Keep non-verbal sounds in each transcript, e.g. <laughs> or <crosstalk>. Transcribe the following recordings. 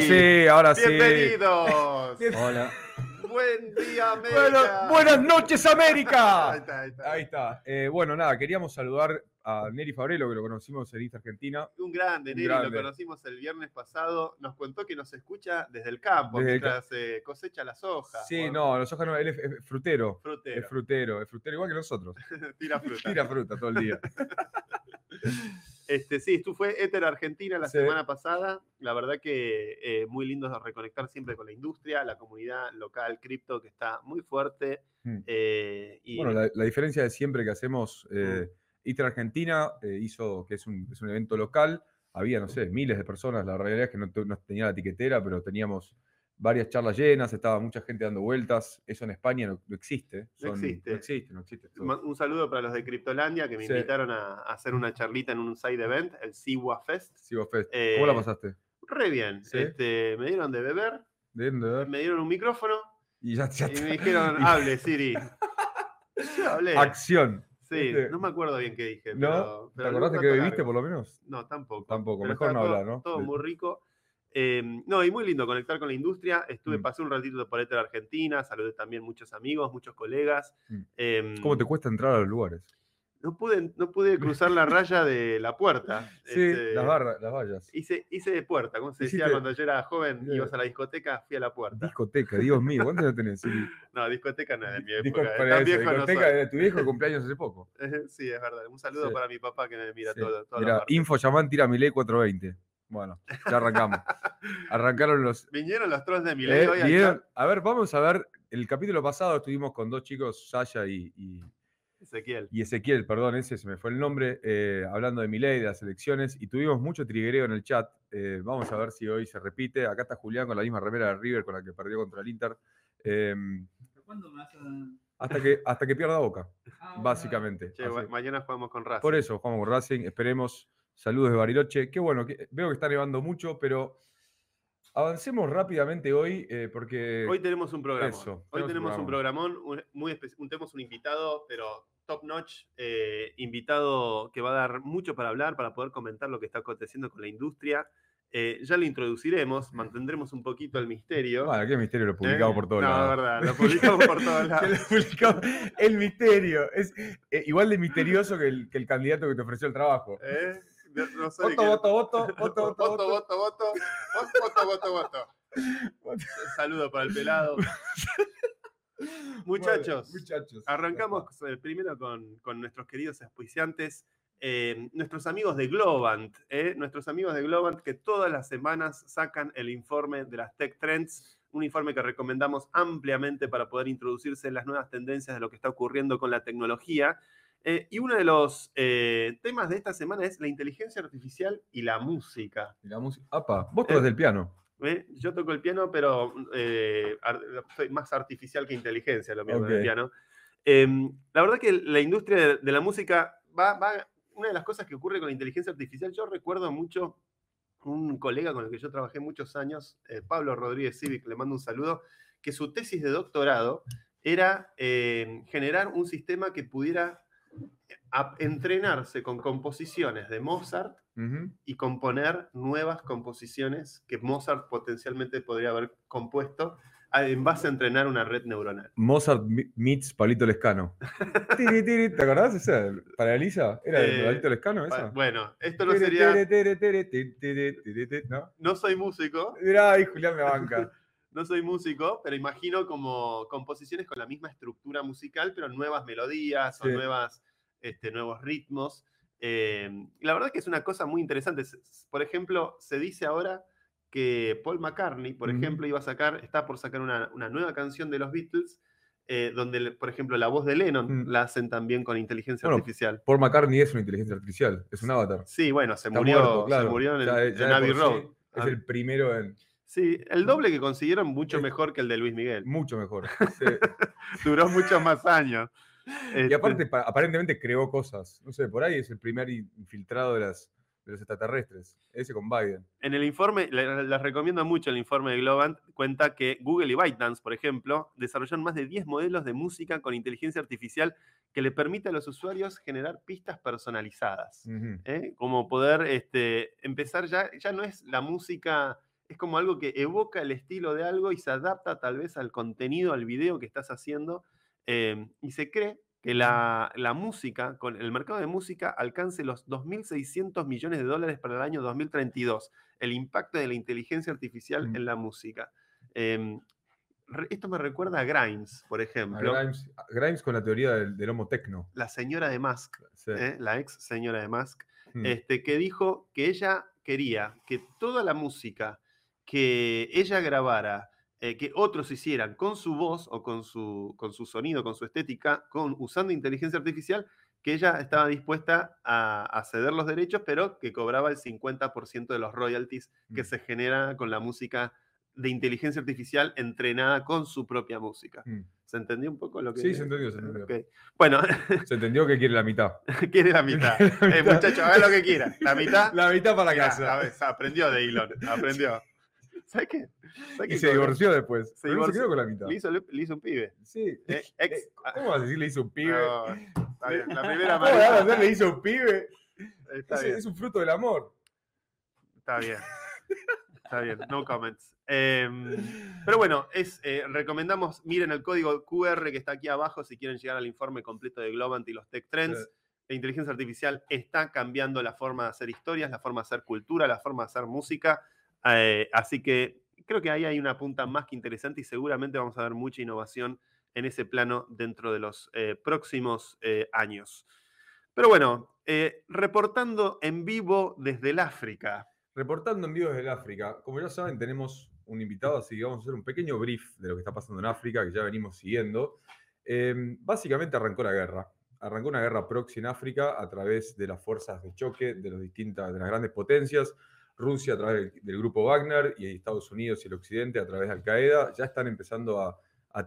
Ahora sí, ahora sí. Bienvenidos. Hola. Buen día, América. Bueno, buenas noches, América. <laughs> Ahí está, ahí está. Ahí está. Eh, bueno, nada, queríamos saludar a Neri Fabrelo, que lo conocimos en Insta Argentina. Un grande, Un Neri, grande. lo conocimos el viernes pasado. Nos contó que nos escucha desde el campo, Desde el mientras eh, cosecha las hojas. Sí, no, los hojas no, él es, es frutero. Frutero. Es frutero, es frutero igual que nosotros. <laughs> Tira fruta. Tira fruta todo el día. <laughs> Este, sí, esto fue Éter Argentina la Sí. semana pasada. La verdad que eh, muy lindo de reconectar siempre con la industria, la comunidad local cripto que está muy fuerte. Mm. eh, y Bueno, la, la diferencia de siempre que hacemos, eh, ITER Argentina hizo, que es un, es un evento local, había, no sé, miles de personas, la realidad es que no, tenía la etiquetera, pero teníamos varias charlas llenas, estaba mucha gente dando vueltas, eso en España no, no existe. No existe. No existe, no existe. Un saludo para los de Criptolandia que me Sí. invitaron a, hacer una charlita en un side event, el Siwa Fest. Sigo Fest. Eh, ¿Cómo la pasaste? Re bien. Sí. Este, me dieron de beber, ¿De ver? me dieron un micrófono Y ya, ya y me dijeron, <laughs> hable, <laughs> Siri. Yo hablé. Acción. Sí, no me acuerdo bien qué dije. ¿No? pero- ¿Te acordaste que bebiste largo. por lo menos? No, tampoco. Tampoco, Pero mejor no hablar, ¿no? Todo muy rico. Eh, no, y muy lindo conectar con la industria. Estuve, Mm. pasé un ratito por Ether Argentina, saludé también muchos amigos, muchos colegas. Mm. Em, ¿Cómo te cuesta entrar a los lugares? no, pude, no pude cruzar la raya de la puerta. <laughs> Sí, Este, las barras, las vallas. Hice, hice de puerta, como se decía cuando yo era joven, Sí. ibas a la discoteca, fui a la puerta. Discoteca, Dios mío, ¿cuántos años tenés? <laughs> Sí. No, discoteca no es de mi Disco- época. para tan eso, viejo no discoteca soy. de tu viejo cumpleaños hace poco. <laughs> Sí, es verdad. Un saludo Sí. para mi papá que me mira Sí. todo. Mira, info llamán tira Milei 420. Bueno, ya arrancamos. Arrancaron los. <laughs> Vinieron los trolls de mi ley Eh. A ver, vamos a ver. El capítulo pasado estuvimos con dos chicos, Sasha y, y- Ezequiel. y Ezequiel, perdón, ese se me fue el nombre, eh, hablando de Milei, de las elecciones, y tuvimos mucho triguereo en el chat. Eh, vamos a ver si hoy se repite. Acá está Julián con la misma remera de River con la que perdió contra el Inter. Eh, ¿Cuándo me vas a.? hasta, que, hasta que pierda boca, Ah, básicamente. Che, Así- mañana jugamos con Racing. Por eso, jugamos con Racing, esperemos. Saludos de Bariloche. Qué bueno, que, veo que está nevando mucho, pero avancemos rápidamente hoy eh, porque... Hoy tenemos un programa. Eso, Hoy tenemos un tenemos un programón un- muy un, tenemos un invitado, pero top notch, eh, invitado que va a dar mucho para hablar, para poder comentar lo que está aconteciendo con la industria. Eh, ya lo introduciremos, mantendremos un poquito el misterio. Bueno, qué misterio lo publicamos ¿eh? por todos no, lados. es verdad, lo publicamos por todos <laughs> lados. el misterio. Es eh, igual de misterioso que el, que el candidato que te ofreció el trabajo. <laughs> Voto, voto, voto, voto, voto, voto, voto. voto, voto, voto, voto, voto. Saludo para el pelado. <laughs> Muchachos, Bueno, muchachos. Arrancamos eh, primero con, con nuestros queridos auspiciantes, eh, nuestros amigos de Globant, eh, nuestros amigos de Globant que todas las semanas sacan el informe de las Tech Trends, un informe que recomendamos ampliamente para poder introducirse en las nuevas tendencias de lo que está ocurriendo con la tecnología. Eh, y uno de los eh, temas de esta semana es la inteligencia artificial y la música. La música. Apa, vos tocas Eh, del piano. ¿eh? Yo toco el piano, pero eh, soy más artificial que inteligencia lo mío con el Ok. piano. Em, la verdad que la industria de, de la música va, va- Una de las cosas que ocurre con la inteligencia artificial, yo recuerdo mucho un colega con el que yo trabajé muchos años, eh, Pablo Rodríguez Civic, le mando un saludo, que su tesis de doctorado era eh, generar un sistema que pudiera a- entrenarse con composiciones de Mozart y componer nuevas composiciones que Mozart potencialmente podría haber compuesto en base a entrenar una red neuronal. Mozart meets Palito Lescano. <laughs> Tiri, tiri, ¿Te acordás esa? ¿Para Elisa? ¿Era de Eh, Lescano esa? Bueno, esto no sería... ¿No? No soy músico, Mirá, ahí Julián me banca. <laughs> no soy músico, pero imagino como composiciones con la misma estructura musical, pero nuevas melodías o nuevas, este, nuevos ritmos. Eh, la verdad que es una cosa muy interesante. Por ejemplo, se dice ahora que Paul McCartney, por ejemplo, iba a sacar, está por sacar una, una nueva canción de los Beatles, eh, donde, por ejemplo, la voz de Lennon Mm. la hacen también con inteligencia Bueno, artificial. Paul McCartney es una inteligencia artificial, es un avatar. Sí, bueno, se Está murió, muerto, claro. se murió en, el- Ya- en ya Abbey por Road. sí Es Ah, el primero en. Sí, el doble que consiguieron mucho mejor que el de Luis Miguel. Mucho mejor. Sí. <laughs> Duró muchos más años. Y Este, aparte, pa- aparentemente creó cosas. No sé, por ahí es el primer in- infiltrado de, las, de los extraterrestres. Ese con Biden. En el informe, le- les recomiendo mucho el informe de Globant, cuenta que Google y ByteDance, por ejemplo, desarrollaron más de 10 modelos de música con inteligencia artificial que le permite a los usuarios generar pistas personalizadas. ¿eh? Como poder este, empezar ya, ya no es la música es como algo que evoca el estilo de algo y se adapta tal vez al contenido, al video que estás haciendo. eh, y se cree que la, la música, con el mercado de música, alcance los 2.600 millones de dólares para el año 2032. El impacto de la inteligencia artificial Mm. en la música. Em, esto me recuerda a Grimes, por A ejemplo. Grimes, a Grimes con la teoría del, del homo tecno. La señora de Musk, Sí. ¿eh? la ex señora de Musk, Mm. este, que dijo que ella quería que toda la música que ella grabara, eh, que otros hicieran con su voz o con su, con su sonido, con su estética, con, usando inteligencia artificial, que ella estaba dispuesta a, a ceder los derechos, pero que cobraba el 50% de los royalties que Mm. se genera con la música de inteligencia artificial entrenada con su propia música. Mm. ¿Se entendió un poco lo que Sí, se entendió, se entendió. Bueno, <laughs> Se entendió que quiere la mitad. <laughs> quiere la mitad. <laughs> La Eh, mitad. muchacho, haga lo que quiera. La mitad. La mitad para Mirá, casa. a ver, aprendió de Elon. Aprendió. ¿Sabes qué? ¿Sabes Y qué se divorció después. Se divorció. quedó con la mitad. Le hizo, le hizo un pibe. Sí. Eh, ex- Eh, ¿Cómo vas a decir le hizo un pibe? No, está bien. La primera ¿Cómo vas a hacer le hizo un pibe? Está Es, bien. es un fruto del amor. Está bien. Está bien. No comments. Em, pero bueno, es, eh, recomendamos, miren el código QR que está aquí abajo si quieren llegar al informe completo de Globant y los Tech Trends. Sí. La inteligencia artificial está cambiando la forma de hacer historias, la forma de hacer cultura, la forma de hacer música. Eh, así que creo que ahí hay una punta más que interesante y seguramente vamos a ver mucha innovación en ese plano dentro de los eh, próximos eh, años. Pero bueno, reportando en vivo desde el África. Reportando en vivo desde el África. Como ya saben, tenemos un invitado, así que vamos a hacer un pequeño brief de lo que está pasando en África, que ya venimos siguiendo. Eh, básicamente arrancó la guerra. Arrancó una guerra proxy en África a través de las fuerzas de choque de, los distintas, de las grandes potencias. Rusia a través del, grupo Wagner y Estados Unidos y el Occidente a través de Al Qaeda ya están empezando a,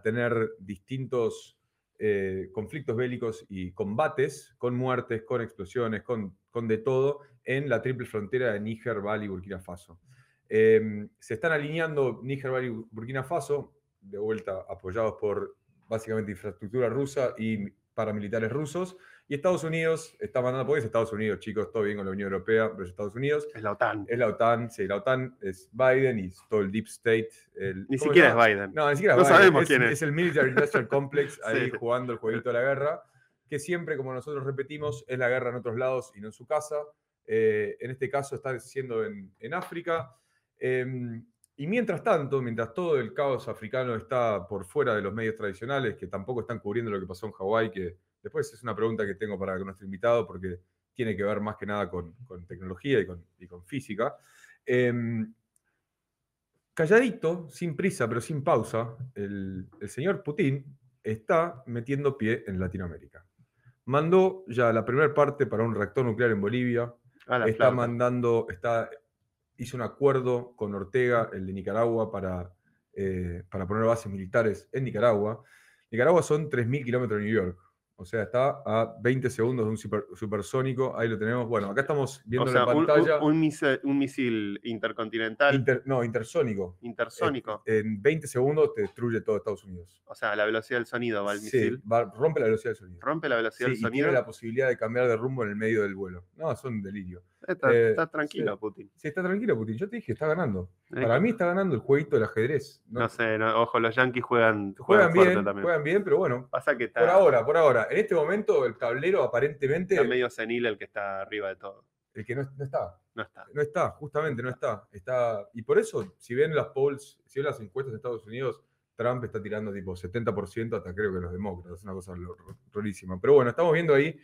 tener distintos eh, conflictos bélicos y combates con muertes, con explosiones, con, con de todo en la triple frontera de Níger, Mali y Burkina Faso. Eh, se están alineando Níger, Mali y Burkina Faso, de vuelta apoyados por básicamente infraestructura rusa y paramilitares rusos. Y Estados Unidos está mandando, porque es Estados Unidos, chicos, todo bien con la Unión Europea, pero es Estados Unidos. Es la OTAN. Es la OTAN, sí, la OTAN es Biden y todo el Deep State. el- Ni ¿cómo siquiera es Biden. No, ni siquiera No Biden, sabemos es, quién es. Es el Military Industrial Complex <laughs> ahí Sí. jugando el jueguito de la guerra, que siempre, como nosotros repetimos, es la guerra en otros lados y no en su casa. Eh, en este caso está siendo en, en África. Eh, y mientras tanto, mientras todo el caos africano está por fuera de los medios tradicionales, que tampoco están cubriendo lo que pasó en Hawái, que después es una pregunta que tengo para nuestro invitado, porque tiene que ver más que nada con, con tecnología y con, y con física. Eh, calladito, sin prisa, pero sin pausa, el, el señor Putin está metiendo pie en Latinoamérica. Mandó ya la primera parte para un reactor nuclear en Bolivia, está mandando, está, hizo un acuerdo con Ortega, el de Nicaragua, para, eh, para poner bases militares en Nicaragua. Nicaragua son 3.000 kilómetros de New York. O sea, está a 20 segundos de un super- supersónico. Ahí lo tenemos. Bueno, acá estamos viendo O sea, la pantalla. un- un misil, un misil intercontinental, Inter- no, intersónico. intersónico. En 20 segundos te destruye todo Estados Unidos. o sea, la velocidad del sonido va el Sí, misil. va- rompe la velocidad del sonido. Rompe la velocidad Sí, del y sonido. tiene la posibilidad de cambiar de rumbo en el medio del vuelo. No, es un delirio. Está, eh, está tranquilo, sí. Putin. Sí, está tranquilo, Putin. Yo te dije, está ganando. Eh, Para mí está ganando el jueguito del ajedrez. No, No sé, no, ojo, los Yankees juegan, juegan, bien, también. juegan bien, pero bueno. Pasa que está, Por ahora, por ahora. En este momento el tablero aparentemente, está medio senil el que está arriba de todo. el que no, no está, No está. no está, justamente no está. está. Y por eso, si ven las polls, si ven las encuestas de Estados Unidos, Trump está tirando tipo 70% hasta creo que los demócratas, es una cosa rarísima. Pero bueno, estamos viendo ahí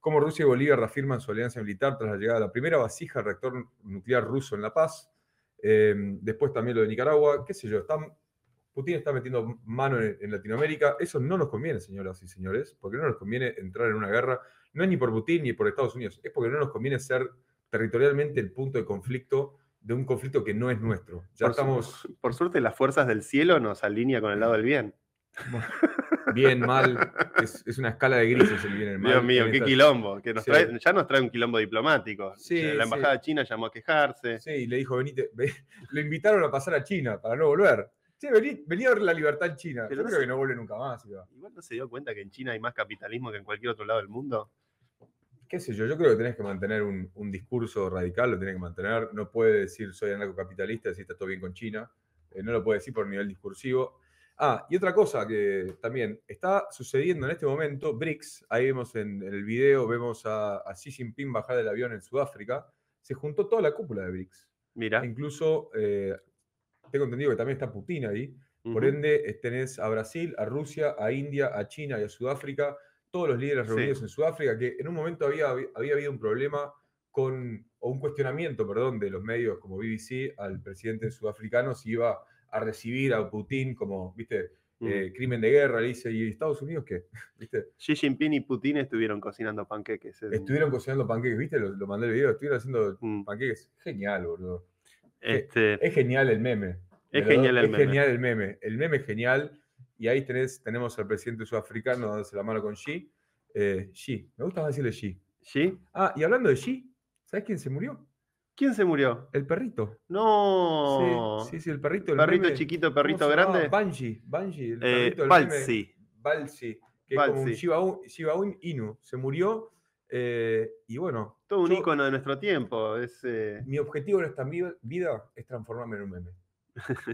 cómo Rusia y Bolivia reafirman su alianza militar tras la llegada de la primera vasija al reactor nuclear ruso en La Paz. Eh, después también lo de Nicaragua, qué sé yo, están, Putin está metiendo mano en, en Latinoamérica. Eso no nos conviene, señoras y señores, porque no nos conviene entrar en una guerra, no es ni por Putin ni por Estados Unidos, es porque no nos conviene ser territorialmente el punto de conflicto de un conflicto que no es nuestro. Ya Por, su- estamos por suerte, las fuerzas del cielo nos alinean con el lado del bien. Bien, mal, es, es una escala de grises el bien y el mal. Dios mío, qué estas- quilombo. Que nos Sí. trae- ya nos trae un quilombo diplomático. Sí, la sí. embajada china llamó a quejarse. Sí, y le dijo, venite, ve- <laughs> lo invitaron a pasar a China para no volver. Sí, vení, vení a ver la libertad en China. Pero Yo no creo que no vuelve nunca más. iba. Igual no se dio cuenta que en China hay más capitalismo que en cualquier otro lado del mundo. qué sé yo, yo creo que tenés que mantener un, un discurso radical, lo tenés que mantener. No puede decir soy anarcocapitalista, si está todo bien con China. Eh, no lo puede decir por nivel discursivo. Ah, y otra cosa que también está sucediendo en este momento, BRICS, ahí vemos en, en el video, vemos a, a Xi Jinping bajar del avión en Sudáfrica, se juntó toda la cúpula de BRICS. Mira. Incluso eh, tengo entendido que también está Putin ahí. Por Ujú. ende, eh, tenés a Brasil, a Rusia, a India, a China y a Sudáfrica, todos los líderes Sí. reunidos en Sudáfrica, que en un momento había, había habido un problema con, o un cuestionamiento, perdón, de los medios como BBC al presidente sudafricano si iba a recibir a Putin como, viste, eh, crimen de guerra. Le dice, ¿y Estados Unidos qué? <laughs> ¿Viste? Xi Jinping y Putin estuvieron cocinando panqueques. en- Estuvieron cocinando panqueques, ¿viste? Lo, lo mandé el video, estuvieron haciendo Mm. panqueques. Genial, boludo. Este, Es genial el meme. Es genial el es meme. genial el meme. El meme es genial. Y ahí tenés, tenemos al presidente sudafricano dándose la mano con Xi. Eh, Xi, me gusta más decirle Xi. ¿Sí? Ah, y hablando de Xi, ¿sabes quién se murió? ¿Quién se murió? El perrito. No. Sí, sí, sí, el perrito. El Perrito meme. chiquito, ¿Cómo perrito grande. Banji, Banji, el Eh, perrito meme. Balsi. Balsi, que es como un Balsi. Shiba, Un- Shiba Un Inu. Se murió. eh, y bueno, Todo un yo- ícono de nuestro tiempo. Es, eh, mi objetivo en esta vida es transformarme en un meme.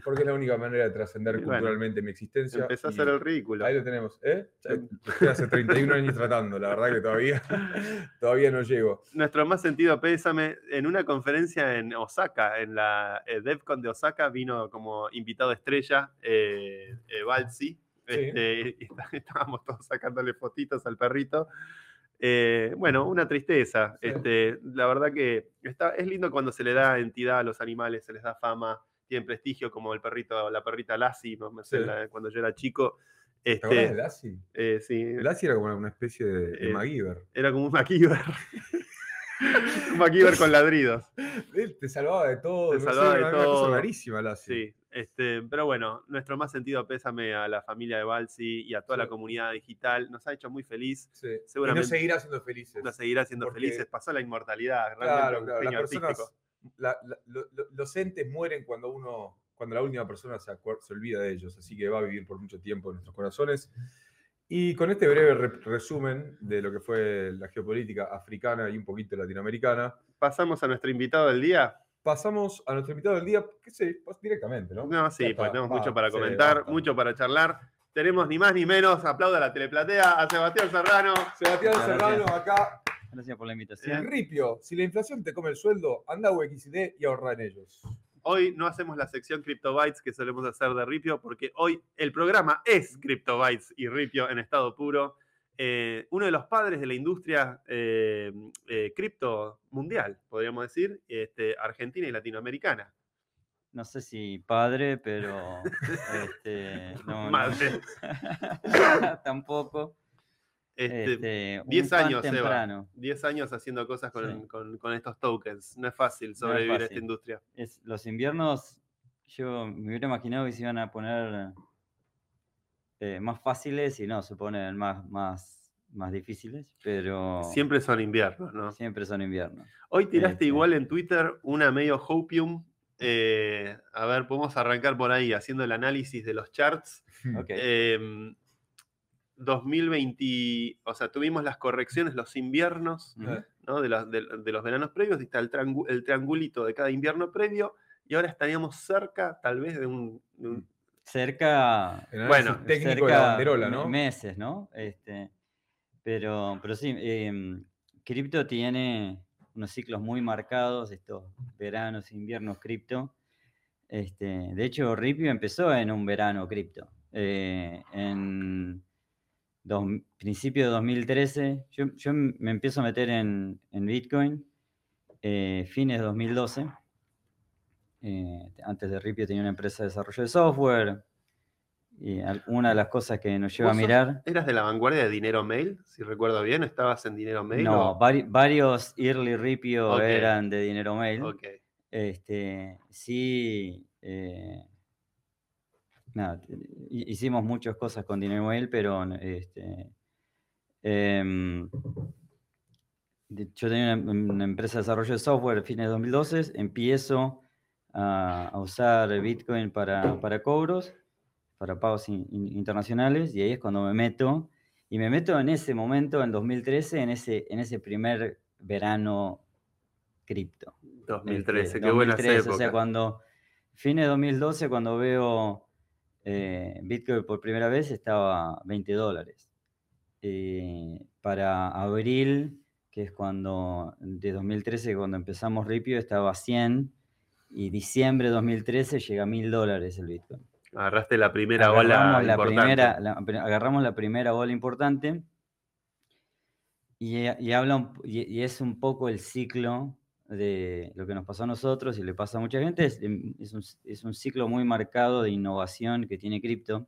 Porque es la única manera de trascender Y bueno, culturalmente mi existencia. empezó a hacer el ridículo. Ahí lo tenemos. ¿eh? Estoy hace 31 años tratando, la verdad que todavía, <laughs> todavía no llego. Nuestro más sentido pésame, en una conferencia en Osaka, en la eh, DevCon de Osaka, vino como invitado estrella eh, eh, Balsi. Este, <laughs> estábamos todos sacándole fotitos al perrito. Eh, bueno, una tristeza. Sí. Este, la verdad que está, es lindo cuando se le da entidad a los animales, se les da fama, tienen prestigio, como el perrito, la perrita Lassie, no me sé, Sí. la- cuando yo era chico. ¿Te acuerdas de Este, Lassie? eh, sí, Lassie era como una, especie de, de Eh, MacGyver. era como un MacGyver. <laughs> un MacGyver con ladridos. Él te salvaba de todo. Te no sé, salvaba de era una cosa todo. rarísima, Lassie. Sí, este, pero bueno, nuestro más sentido pésame a la familia de Balsi y a toda la comunidad digital. Nos ha hecho muy feliz. Sí. Y Seguramente- nos seguirá siendo felices. Nos seguirá siendo Porque- felices. Pasó la inmortalidad, realmente Claro, un claro. Las personas. La- la- lo- lo- los entes mueren cuando uno, cuando la última persona se, acuer- se olvida de ellos, así que va a vivir por mucho tiempo en nuestros corazones. Y con este breve re- resumen de lo que fue la geopolítica africana y un poquito latinoamericana, Pasamos a nuestro invitado del día. pasamos a nuestro invitado del día, que pues directamente, ¿no? No, sí, pues tenemos va, mucho para comentar, mucho para charlar. Tenemos ni más ni menos, aplauda a la teleplatea, a Sebastián Serrano. Sebastián Serrano acá. Gracias por la El invitación. ripio, si la inflación te come el sueldo, anda a UXD y ahorra en ellos. Hoy no hacemos la sección CryptoBytes que solemos hacer de Ripio, porque hoy el programa es CryptoBytes y Ripio en estado puro. Eh, uno de los padres de la industria eh, eh, cripto mundial, podríamos decir, este, argentina y latinoamericana. No sé si padre, pero <laughs> este, no, no. Madre. <laughs> tampoco. Este, Este, un 10 fan años, Seba. temprano. 10 años haciendo cosas con, Sí. con- con estos tokens. No es fácil sobrevivir a esta industria. Es, los inviernos, yo me hubiera imaginado que se iban a poner eh, más fáciles y no, se ponen más, más, más difíciles, pero Siempre son inviernos, ¿no? siempre son inviernos. Hoy tiraste Este. igual en Twitter una medio hopium. eh, a ver, podemos arrancar por ahí haciendo el análisis de los charts. <laughs> Ok. Em, 2020, o sea, tuvimos las correcciones, los inviernos. ¿no? de, los, de- de los veranos previos, y está el, triangu- el triangulito de cada invierno previo, y ahora estaríamos cerca, tal vez, de un. de un- Cerca, Bueno, técnico de la banderola, me- ¿no? meses, ¿no? Este, pero, pero sí, em, cripto tiene unos ciclos muy marcados, estos veranos, inviernos cripto. Este, de hecho, Ripio empezó en un verano cripto. eh, en dos, principio de 2013, yo, yo me empiezo a meter en, en Bitcoin eh, fines de 2012. Eh, antes de Ripio tenía una empresa de desarrollo de software. Y una de las cosas que nos lleva a ¿Vos sos- mirar. ¿Eras de la vanguardia de Dinero Mail? Si recuerdo bien, ¿estabas en Dinero Mail? No, o- vari- varios early Ripio eran de dinero mail. Ok. Este, sí, eh, nada, hicimos muchas cosas con dinero mail, pero este, em, yo tenía una, una empresa de desarrollo de software a fines de 2012, empiezo a, a usar Bitcoin para, para cobros, para pagos in- in- internacionales, y ahí es cuando me meto Y me meto en ese momento, en 2013, en ese, en ese primer verano cripto. 2013, Este, qué buenas 2013, épocas. O sea, cuando, fines de 2012, cuando veo eh, Bitcoin por primera vez, estaba 20 dólares. Eh, para abril, que es cuando, de 2013, cuando empezamos Ripio, estaba a 100. Y diciembre de 2013 llega a 1000 dólares el Bitcoin. Agarraste la primera ola agarramos la importante. primera, la- agarramos la primera ola importante y, y habla y, y es un poco el ciclo de lo que nos pasó a nosotros y le pasa a mucha gente. Es, em, es un, es un ciclo muy marcado de innovación que tiene cripto.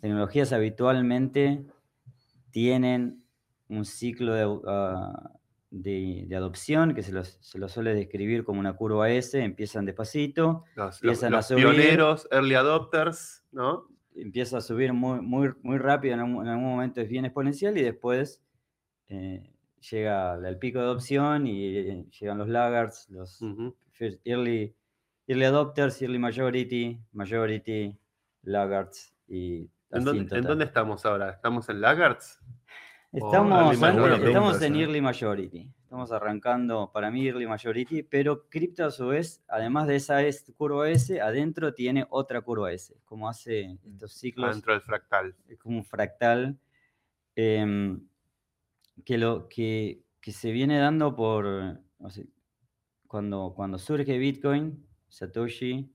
Tecnologías habitualmente tienen un ciclo de, ah, de- de adopción que se los, se lo suele describir como una curva S, empiezan despacito, Los, los- empiezan a los subir. pioneros, early adopters, ¿no? empieza a subir muy, muy, muy rápido, en algún, en algún momento es bien exponencial y después eh, llega el pico de adopción y eh, llegan los laggards, los Ujú. first- early, early adopters, early majority, majority, laggards y ¿En dónde, en dónde estamos ahora? ¿Estamos en Laggards? Estamos, early en- majority? estamos en ¿eh? early majority. Estamos arrancando para mí early majority, pero cripto a su vez, además de esa S- curva S, adentro tiene otra curva S, como hace estos ciclos Dentro del fractal. es como un fractal em, que, lo, que, que se viene dando por, cuando, cuando surge Bitcoin, Satoshi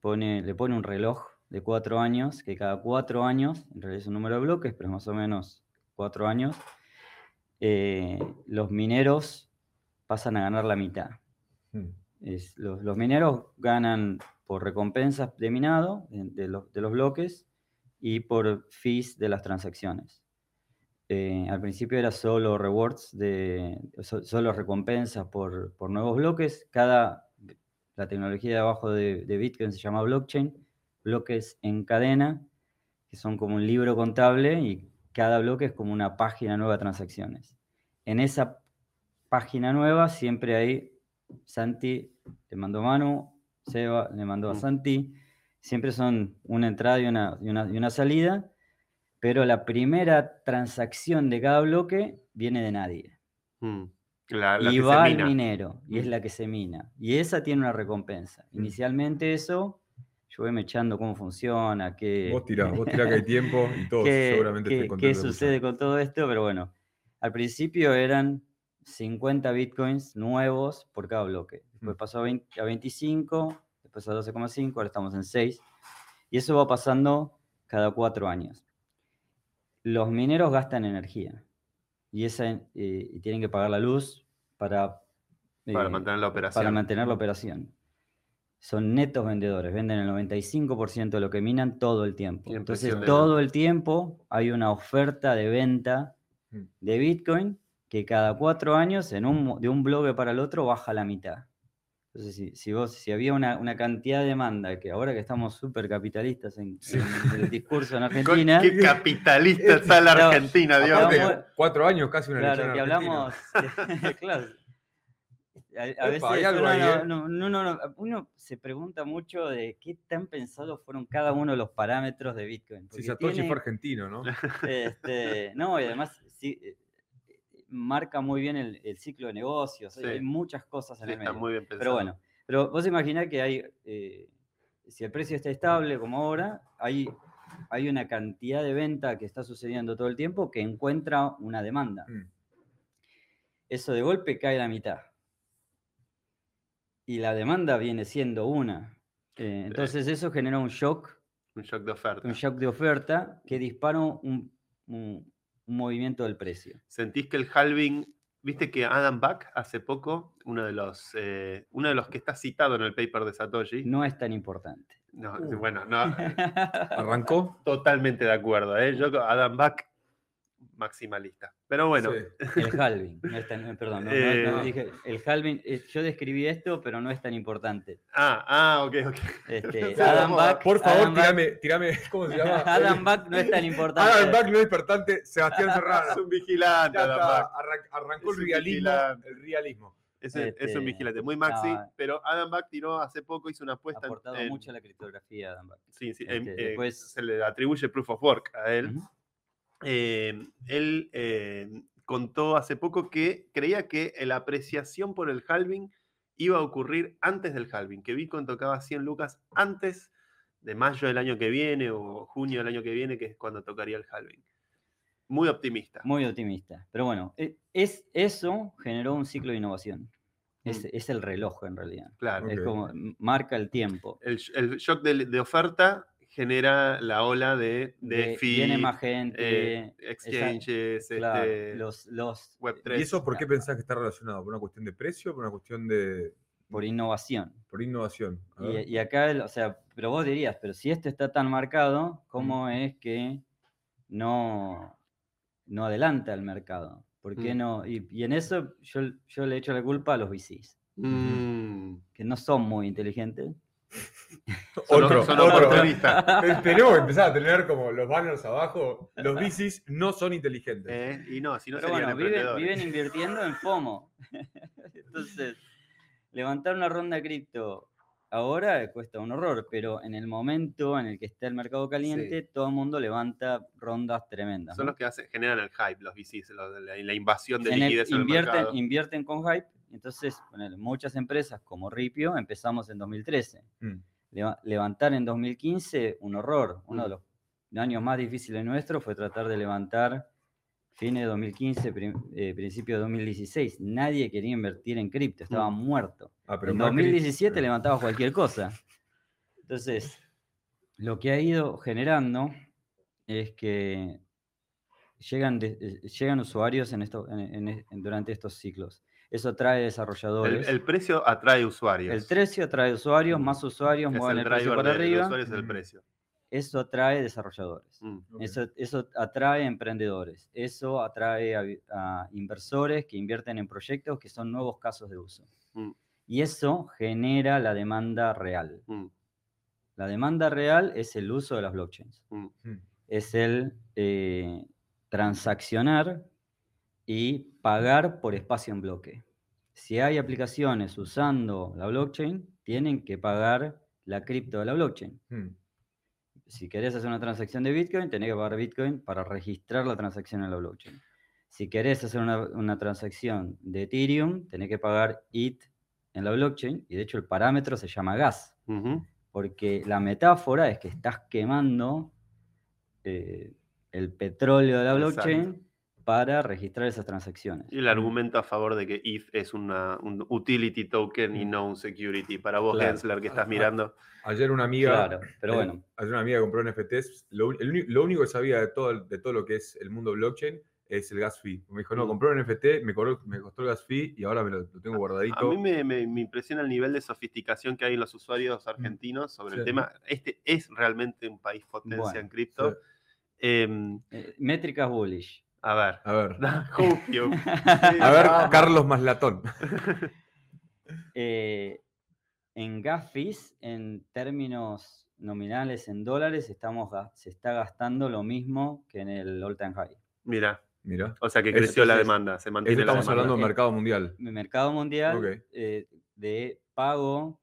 pone, le pone un reloj de cuatro años, que cada cuatro años, en realidad es un número de bloques, pero más o menos cuatro años, eh, los mineros pasan a ganar la mitad. Mm. Es- los, los mineros ganan por recompensas de minado de, de los, de los bloques y por fees de las transacciones. Eh, al principio era solo rewards, de, solo recompensas por, por nuevos bloques. Cada, la tecnología de abajo de, de Bitcoin se llama blockchain, bloques en cadena, que son como un libro contable y cada bloque es como una página nueva de transacciones. En esa página nueva siempre hay Santi, le mandó Manu, Seba le mandó a. Santi, siempre son una entrada y una, y una, y una salida, pero la primera transacción de cada bloque viene de nadie. Mm. La, la y que va se al minero, y es Mm. la que se mina. Y esa tiene una recompensa. Mm. Inicialmente eso, yo voy mechando cómo funciona, qué, Vos tirá, vos tirá que hay <laughs> tiempo y todos qué, seguramente qué- qué sucede con todo esto, pero bueno, al principio eran 50 bitcoins nuevos por cada bloque. Después Mm. pasó a, 20 a 25, después a 12,5, ahora estamos en 6. Y eso va pasando cada cuatro años. Los mineros gastan energía y, esa, en- eh, y tienen que pagar la luz para, Para eh, mantener la operación. para mantener la operación. Son netos vendedores, venden el 95% de lo que minan todo el tiempo. Entonces, todo el tiempo hay una oferta de venta Mm. de Bitcoin que cada cuatro años, en un, de un bloque para el otro, baja la mitad. Entonces, si, si, vos, si había una, una cantidad de demanda, que ahora que estamos súper capitalistas en, en el discurso en <laughs> Argentina, Qué capitalista <laughs> está la Claro, Argentina, Dios mío. cuatro años, casi una Claro, que hablamos. <laughs> claro. A, veces uno, ahí, ¿eh? no- no- no- no, uno se pregunta mucho de qué tan pensados fueron cada uno de los parámetros de Bitcoin. Si Satoshi tiene, fue argentino, ¿no? este, no, y además sí, eh, marca muy bien el, el ciclo de negocios. hay- Sí. Hay muchas cosas en Sí, el está medio. muy bien pensado. Pero bueno, pero vos imaginás que hay, eh, si el precio está estable como ahora, hay, hay una cantidad de venta que está sucediendo todo el tiempo que encuentra una demanda. Mm. Eso de golpe cae a la mitad. Y la demanda viene siendo una. Eh, entonces eso genera un shock, Un shock de oferta. un shock de oferta que dispara un, un- un movimiento del precio. ¿Sentís que el halving, viste que Adam Back hace poco, uno de los, eh, uno de los que está citado en el paper de Satoshi, No es tan importante. no, Uh. bueno, no, eh, <laughs> Arrancó. totalmente de acuerdo, ¿eh? yo con Adam Back maximalista. Pero bueno, Sí. El halving, no es tan- perdón, no, no- no Eh. dije, el halving, eh, yo describí esto, pero no es tan importante. ah, ah, ok, ok. Este, <laughs> Adam vamos Back, Por favor, Adam Back- tirame, tirame, ¿cómo se llama? <laughs> Adam Back no es tan importante. Adam Back no es despertante, Sebastián Es Serrano. un vigilante, Adam Back. arran- arrancó Es el realismo. vigilante. El realismo. Es, un- es un Este, vigilante, muy maxi, no. pero Adam Back tiró hace poco, hizo una Ha apuesta en- aportado en- mucho a la criptografía, Adam Back. sí, sí, en- este, eh, después- se le atribuye proof of work a él. Ujú. Eh, él eh, contó hace poco que creía que la apreciación por el halving iba a ocurrir antes del halving, que Bitcoin tocaba 100 lucas antes de mayo del año que viene o junio del año que viene, que es cuando tocaría el halving. Muy optimista. Muy optimista. Pero bueno, e- es, eso generó un ciclo de innovación. Es, Mm. es el reloj en realidad. Claro. Es como marca el tiempo. El, sh- el shock de, de oferta genera la ola de, de, De- fee, viene más gente. eh, esa- exchanges, claro, este, los, los Web3. ¿Y eso por qué pensás que está relacionado? ¿Por una cuestión de precio o por una cuestión de por innovación. por innovación? Y, y acá, o sea, pero vos dirías, pero si esto está tan marcado, ¿cómo es que no, no adelanta el mercado? ¿Por qué Mm. no? Y, y en eso yo, yo le echo la culpa a los VCs, Mm. que no son muy inteligentes. Son, Otro, son otro. Tenemos que empezar a tener como los banners abajo. Los bicis no son inteligentes. ¿eh? Y no, si no Pero bueno, viven, invirtiendo en FOMO. <laughs> Entonces, levantar una ronda cripto ahora cuesta un horror, pero en el momento en el que está el mercado caliente, todo el mundo levanta rondas tremendas. Son ¿no? los que hacen, generan el hype, los VCs, los la, la invasión de En el- liquidez en el mercado. invierten con hype. Entonces, muchas empresas como Ripio empezamos en 2013. Mm. Leva- levantar en 2015, un horror. Uno de Mm. los años más difíciles nuestros fue tratar de levantar fines de 2015, prim- eh, principio de 2016. Nadie quería invertir en cripto, estaba Mm. muerto. Ah, pero en Macri- 2017 eh, levantabas cualquier cosa. Entonces, lo que ha ido generando es que llegan, de- eh, llegan usuarios en esto, en- en- en- durante estos ciclos. Eso atrae desarrolladores. el precio atrae usuarios. El precio atrae usuarios, Mm. más usuarios es mueven el el precio para arriba. usuario, es el Mm. precio. Eso atrae desarrolladores. Mm. Eso, eso atrae emprendedores. Eso atrae a, inversores que invierten en proyectos que son nuevos casos de uso. Mm. Y eso genera la demanda real. Mm. La demanda real es el uso de las blockchains. Mm. Mm. Es el eh, transaccionar y pagar por espacio en bloque. Si hay aplicaciones usando la blockchain, tienen que pagar la cripto de la blockchain. Mm. Si querés hacer una transacción de Bitcoin, tenés que pagar Bitcoin para registrar la transacción en la blockchain. Si querés hacer una, una transacción de Ethereum, tenés que pagar ETH en la blockchain. Y de hecho el parámetro se llama gas. Porque la metáfora es que estás quemando eh, el petróleo de la Exacto. Para registrar esas transacciones. Y el argumento a favor de que ETH es una, un utility token y Mm. no un security. Para vos, Claro. Gensler, que estás mirando. Ayer una amiga. Claro, pero eh, bueno, Ayer una amiga compró NFTs. Lo, el lo único que sabía de todo, de todo lo que es el mundo blockchain es el gas fee. Me dijo, no, Mm. compré un NFT, me, cobró- me costó el gas fee y ahora me lo, lo tengo guardadito. A mí me, me- me impresiona el nivel de sofisticación que hay en los usuarios argentinos sobre el Mm. Tema. Este es realmente un país potencia Bueno, en cripto. Sí. Em, eh, métricas bullish. A ver. A ver. <laughs> <laughs> A ver, vamos. Carlos Maslatón. <laughs> Eh, en gas fees, en términos nominales en dólares, estamos, se está gastando lo mismo que en el all time high. Mira, Mira. o sea que Es- creció la demanda, se mantiene la estamos demanda. hablando de Eh, mercado mundial. El mercado mundial Ok. eh, de pago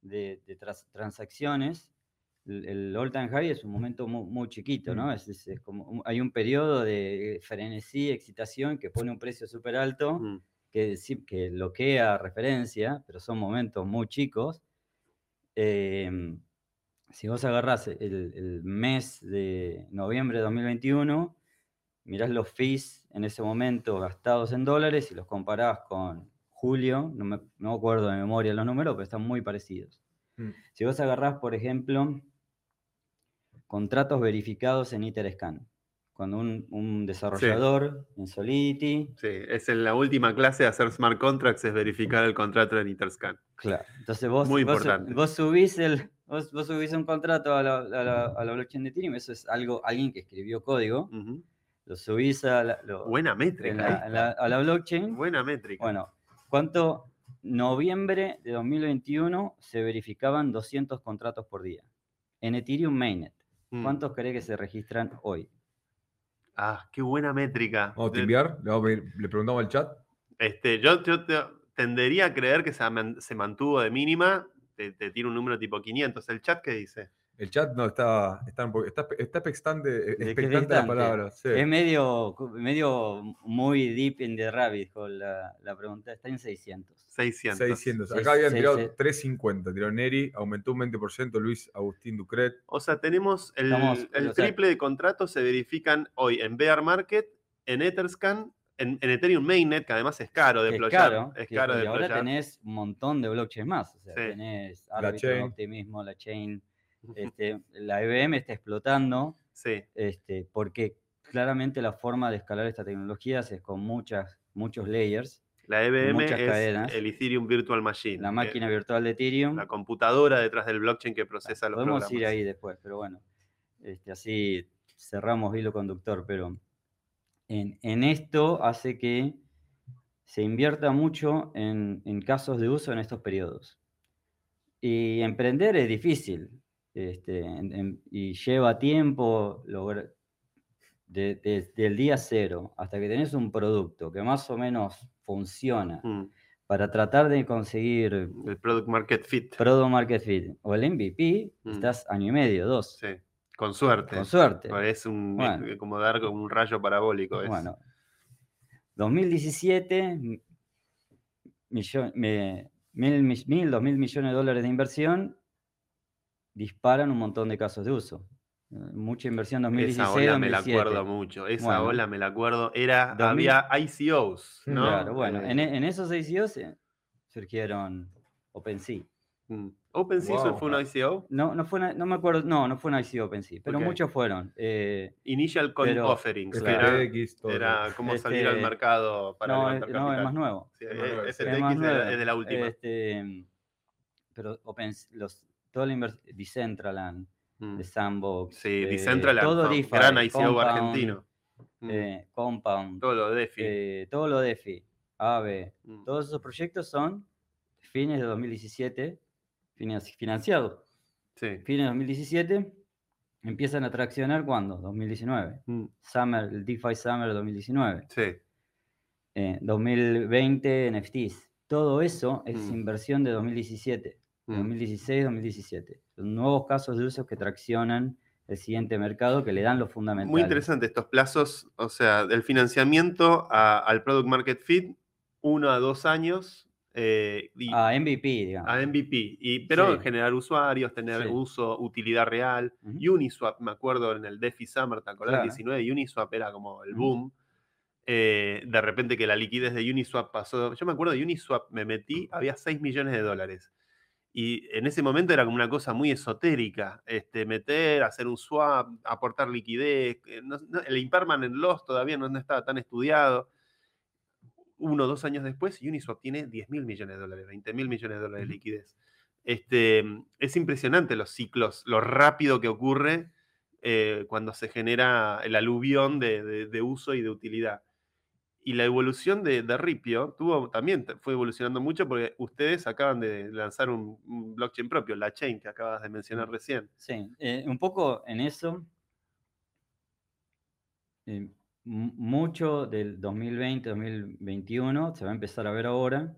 de, de transacciones, el, el all time high es un momento mu- muy, chiquito, ¿no? Mm. Es, es- es como un- hay un periodo de frenesí, excitación que pone un precio súper alto. Mm, que, que bloquea referencia, pero son momentos muy chicos. Em, si vos agarrás el, el mes de noviembre de 2021, mirás los fees en ese momento gastados en dólares y los comparás con julio, no me, no acuerdo de memoria los números, pero están muy parecidos. Mm. Si vos agarrás, por ejemplo, contratos verificados en ITERSCAN, cuando un, un desarrollador en Solidity Sí, es en la última clase de hacer smart contracts, es verificar el contrato en Interscan. Claro. Entonces vos, Muy vos importante. vos subís el, vos, vos subís un contrato a la, a la- a la blockchain de Ethereum, eso es algo, alguien que escribió código, lo subís a la, lo- Buena en métrica. la- a la blockchain. Buena métrica. Bueno, ¿cuánto? Noviembre de 2021 se verificaban 200 contratos por día. En Ethereum Mainnet. ¿Cuántos crees que se registran hoy? Ah, qué buena métrica. Vamos a timbiar. Le, vamos a pedir- le preguntamos al chat. Este, yo, yo te- tendería a creer que se, man- se mantuvo de mínima. Te, te tiro un número tipo 500. ¿El chat qué dice? El chat no está, está, un poco- está, está expectante, ¿De qué expectante la palabra. sí. Es medio, medio muy deep in the rabbit hole la, la pregunta. Está en 600. 600. 600. Seis- Acá habían tirado seis- 350. Tiró Neri, aumentó un 20%. Luis Agustín Ducret. O sea, tenemos el, Estamos- el sea- triple de contratos se verifican hoy en Bear Market, en Etherscan, en, en Ethereum Mainnet, que además es caro de es caro. es caro de y ahora tenés un montón de blockchains más. O sea, Sí. tenés La Arbitrum, chain. Optimismo, la Chain. Este, la IBM está explotando Sí, este, porque claramente la forma de escalar estas tecnologías es con muchas, muchos layers. la Muchas es cadenas. el Ethereum Virtual Machine. La máquina virtual de Ethereum. La computadora detrás del blockchain que procesa los Podemos programas. ir ahí después, pero bueno, este, así cerramos hilo conductor, pero en, en esto hace que se invierta mucho en, en casos de uso en estos periodos. Y emprender es difícil este, en- en- y lleva tiempo lograr, de- desde el día cero hasta que tenés un producto que más o menos funciona Mm, para tratar de conseguir El Product Market Fit. Product Market Fit o el MVP, Mm. estás año y medio, dos, Sí, con suerte. con suerte. Es un, Bueno. es como dar un rayo parabólico. es. Bueno, 2017, m- millo- me- mil, mil, dos mil millones de dólares de inversión disparan un montón de casos de uso. Eh, Mucha inversión 2016, Esa ola me la 2017. acuerdo mucho. Esa Bueno. ola me la acuerdo. Era, 2000. había ICOs, ¿no? Claro, bueno, en, Eh, e- en esos ICOs eh, surgieron OpenSea. mm. OpenSea Wow. fue una ICO. No, no, fue una- no me acuerdo, no, no fue una ICO OpenSea, pero muchos fueron. eh, Initial Coin Pero- Offerings. que. Era, era como salir al Este, mercado para no, es, levantar no, es capital. más nuevo. Sí. Es más nuevo. es de la última. Este, pero Open, los, todo la Decentraland, Mm. de Sandbox. Sí, Decentraland, todo DeFi, gran ICO Compound, argentino. Mm. eh, Compound, Todo lo de DeFi. eh, todo lo DeFi, AVE, Mm. todos esos proyectos son fines de 2017, finan- financiados. Sí. Fines de 2017, empiezan a traccionar cuando? 2019. Mm. Summer, el DeFi Summer 2019. Sí. Eh, 2020 NFTs. Todo eso es Mm. inversión de 2017, Mm. 2016-2017. Son nuevos casos de uso que traccionan el siguiente mercado, que le dan lo fundamental. Muy interesante estos plazos, o sea, del financiamiento a- al Product Market Fit, uno a dos años, eh, y A MVP, digamos. a MVP, y, pero Sí. generar usuarios, tener Sí. uso, utilidad real. Uniswap, me acuerdo en el DeFi Summer, ¿te acordás? Claro. 19, Uniswap era como el boom. Eh, de repente que la liquidez de Uniswap pasó. Yo me acuerdo de Uniswap, me metí, había 6 millones de dólares. Y en ese momento era como una cosa muy esotérica. Este, meter, hacer un swap, aportar liquidez. no- no- el impermanent loss todavía no, no estaba tan estudiado. Uno o dos años después, Uniswap tiene 10 mil millones de dólares, 20 mil millones de dólares de liquidez. Este, es impresionante los ciclos, lo rápido que ocurre eh, cuando se genera el aluvión de, de- de uso y de utilidad. Y la evolución de, de Ripio tuvo, también fue evolucionando mucho porque ustedes acaban de lanzar un, un blockchain propio, la chain que acabas de mencionar recién. Sí, eh, un poco en eso. eh, mu- mucho del 2020-2021 se va a empezar a ver ahora.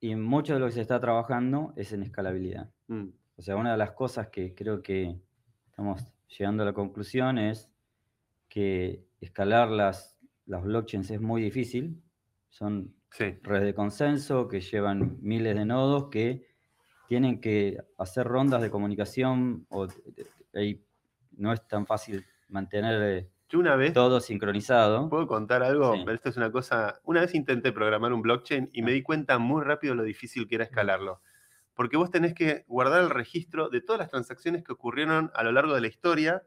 Y mucho de lo que se está trabajando es en escalabilidad. Mm, O sea, una de las cosas que creo que estamos llegando a la conclusión es que escalar las, las blockchains es muy difícil. Son sí, redes de consenso que llevan miles de nodos que tienen que hacer rondas de comunicación o de- y no es tan fácil mantener eh, yo una vez todo sincronizado. ¿Puedo contar algo? Sí. Es una cosa. Una vez intenté programar un blockchain y me Ah. di cuenta muy rápido lo difícil que era escalarlo. Porque vos tenés que guardar el registro de todas las transacciones que ocurrieron a lo largo de la historia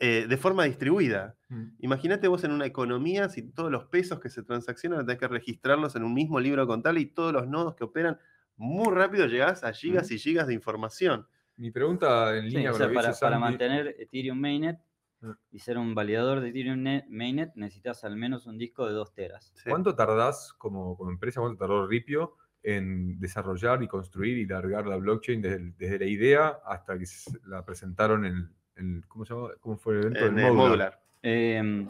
eh, de forma distribuida. Mm. Imagínate vos en una economía, si todos los pesos que se transaccionan tenés que registrarlos en un mismo libro contable y todos los nodos que operan, muy rápido llegás a gigas y gigas de información. Mi pregunta en Sí, línea o con sea, para, mantener Ethereum Mainnet Ah. y ser un validador de Ethereum ne- Mainnet necesitas al menos un disco de 2 teras. Sí. ¿Cuánto tardás como, como empresa, cuánto tardó Ripio en desarrollar y construir y largar la blockchain desde, desde la idea hasta que se la presentaron en el, ¿cómo se llama? ¿Cómo fue el evento? En El Modular. modular. Em,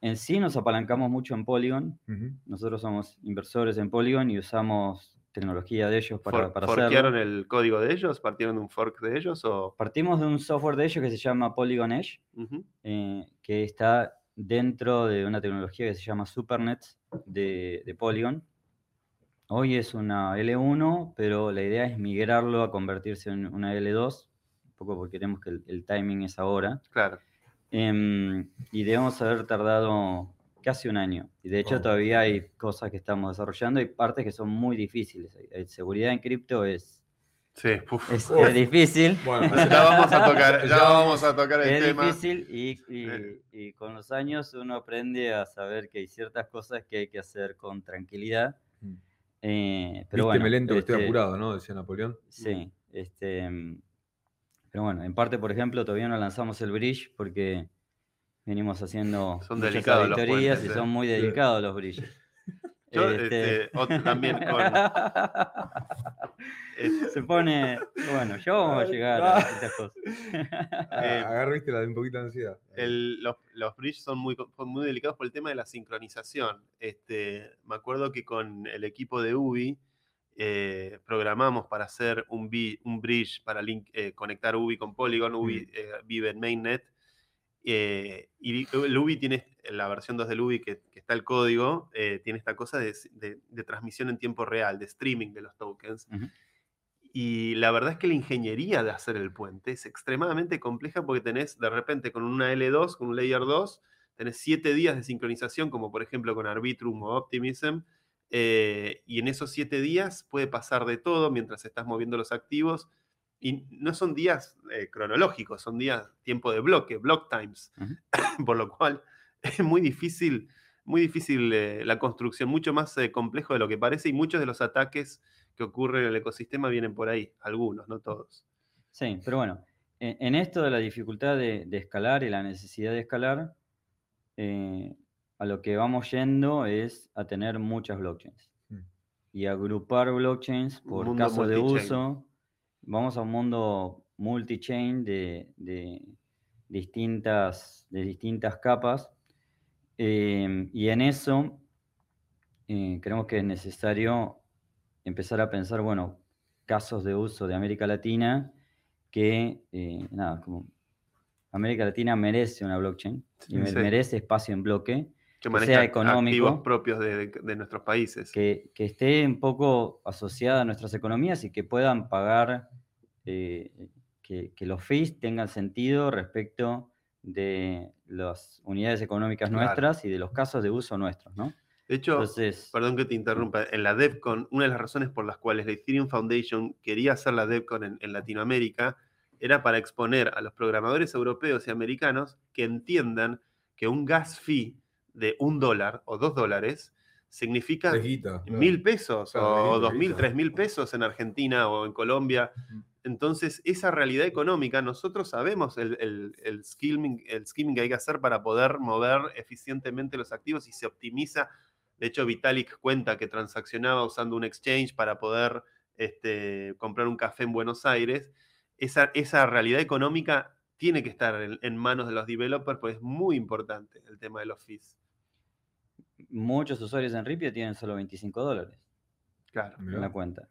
en sí nos apalancamos mucho en Polygon. Nosotros somos inversores en Polygon y usamos tecnología de ellos para, For- para ¿Forkearon hacerlo. el código de ellos? ¿Partieron de un fork de ellos? O... Partimos de un software de ellos que se llama Polygon Edge, eh, que está dentro de una tecnología que se llama SuperNets de, de Polygon. Hoy es una L1, pero la idea es migrarlo a convertirse en una L2, un poco porque queremos que el, el timing es ahora. Claro. Em, y debemos haber tardado casi un año. Y de hecho Wow. todavía hay cosas que estamos desarrollando y partes que son muy difíciles. Eh, Seguridad en cripto es, Sí, uf. es, Uf. es difícil. Bueno, Ya vamos a tocar, ya <laughs> vamos a tocar el Es tema. difícil y, y- Eh. y con los años uno aprende a saber que hay ciertas cosas que hay que hacer con tranquilidad. Mm. eh, pero Vísteme bueno, lento que estoy este, apurado, ¿no? Decía Napoleón. Sí, este, pero bueno, en parte, por ejemplo, todavía no lanzamos el bridge porque venimos haciendo Son muchas delicados los auditorías puentes, y ¿eh? son muy delicados los bridges. <laughs> Yo, Este, este, otro también <laughs> con- <laughs> Se pone, bueno, yo vamos a llegar a estas cosas. Eh, Agarraste la de un poquito de ansiedad. el- los, los bridges son muy, muy delicados por el tema de la sincronización. Este, me acuerdo que con el equipo de UBI eh, programamos para hacer un, bi- un bridge para link- eh, conectar UBI con Polygon. UBI eh, vive en mainnet. eh, y el UBI tiene, la versión 2 del UBI que, que está el código, tiene esta cosa de, de- de transmisión en tiempo real, de streaming de los tokens. Y la verdad es que la ingeniería de hacer el puente es extremadamente compleja porque tenés de repente con una L2, con un Layer 2, tenés siete días de sincronización, como por ejemplo con Arbitrum o Optimism, eh, y en esos siete días puede pasar de todo mientras estás moviendo los activos. Y no son días eh, cronológicos, son días tiempo de bloque, block times. <laughs> por lo cual es muy difícil, muy difícil eh, la construcción, mucho más complejo de lo que parece y muchos de los ataques que ocurren en el ecosistema vienen por ahí, algunos, no todos. Sí, pero bueno, en, en esto de la dificultad de, de escalar y la necesidad de escalar, eh, a lo que vamos yendo es a tener muchas blockchains Mm. y agrupar blockchains por mundo caso de uso. Vamos a un mundo multi-chain de, de distintas, de distintas capas. em, y en eso eh, creemos que es necesario empezar a pensar, bueno, casos de uso de América Latina que, eh, nada, como América Latina merece una blockchain y Sí. merece espacio en bloque, Que sea manejan económico, activos propios de, de- de nuestros países. que, que esté un poco asociada a nuestras economías y que puedan pagar, eh, que, que los fees tengan sentido respecto de las unidades económicas Claro. nuestras y de los casos de uso nuestros, ¿no? De hecho, Entonces, perdón que te interrumpa, en la DevCon, una de las razones por las cuales la Ethereum Foundation quería hacer la DevCon en, en Latinoamérica era para exponer a los programadores europeos y americanos que entiendan que un gas fee de un dólar o dos dólares significa claro. mil pesos Claro, o dos mil, tres mil pesos en Argentina o en Colombia. Entonces, esa realidad económica, nosotros sabemos el, el, el skimming, el skimming que hay que hacer para poder mover eficientemente los activos y se optimiza. De hecho, Vitalik cuenta que transaccionaba usando un exchange para poder este, comprar un café en Buenos Aires. Esa, esa realidad económica tiene que estar en, en manos de los developers, pues es muy importante el tema de los fees. Muchos usuarios en Ripio tienen solo 25 dólares Claro, en la cuenta.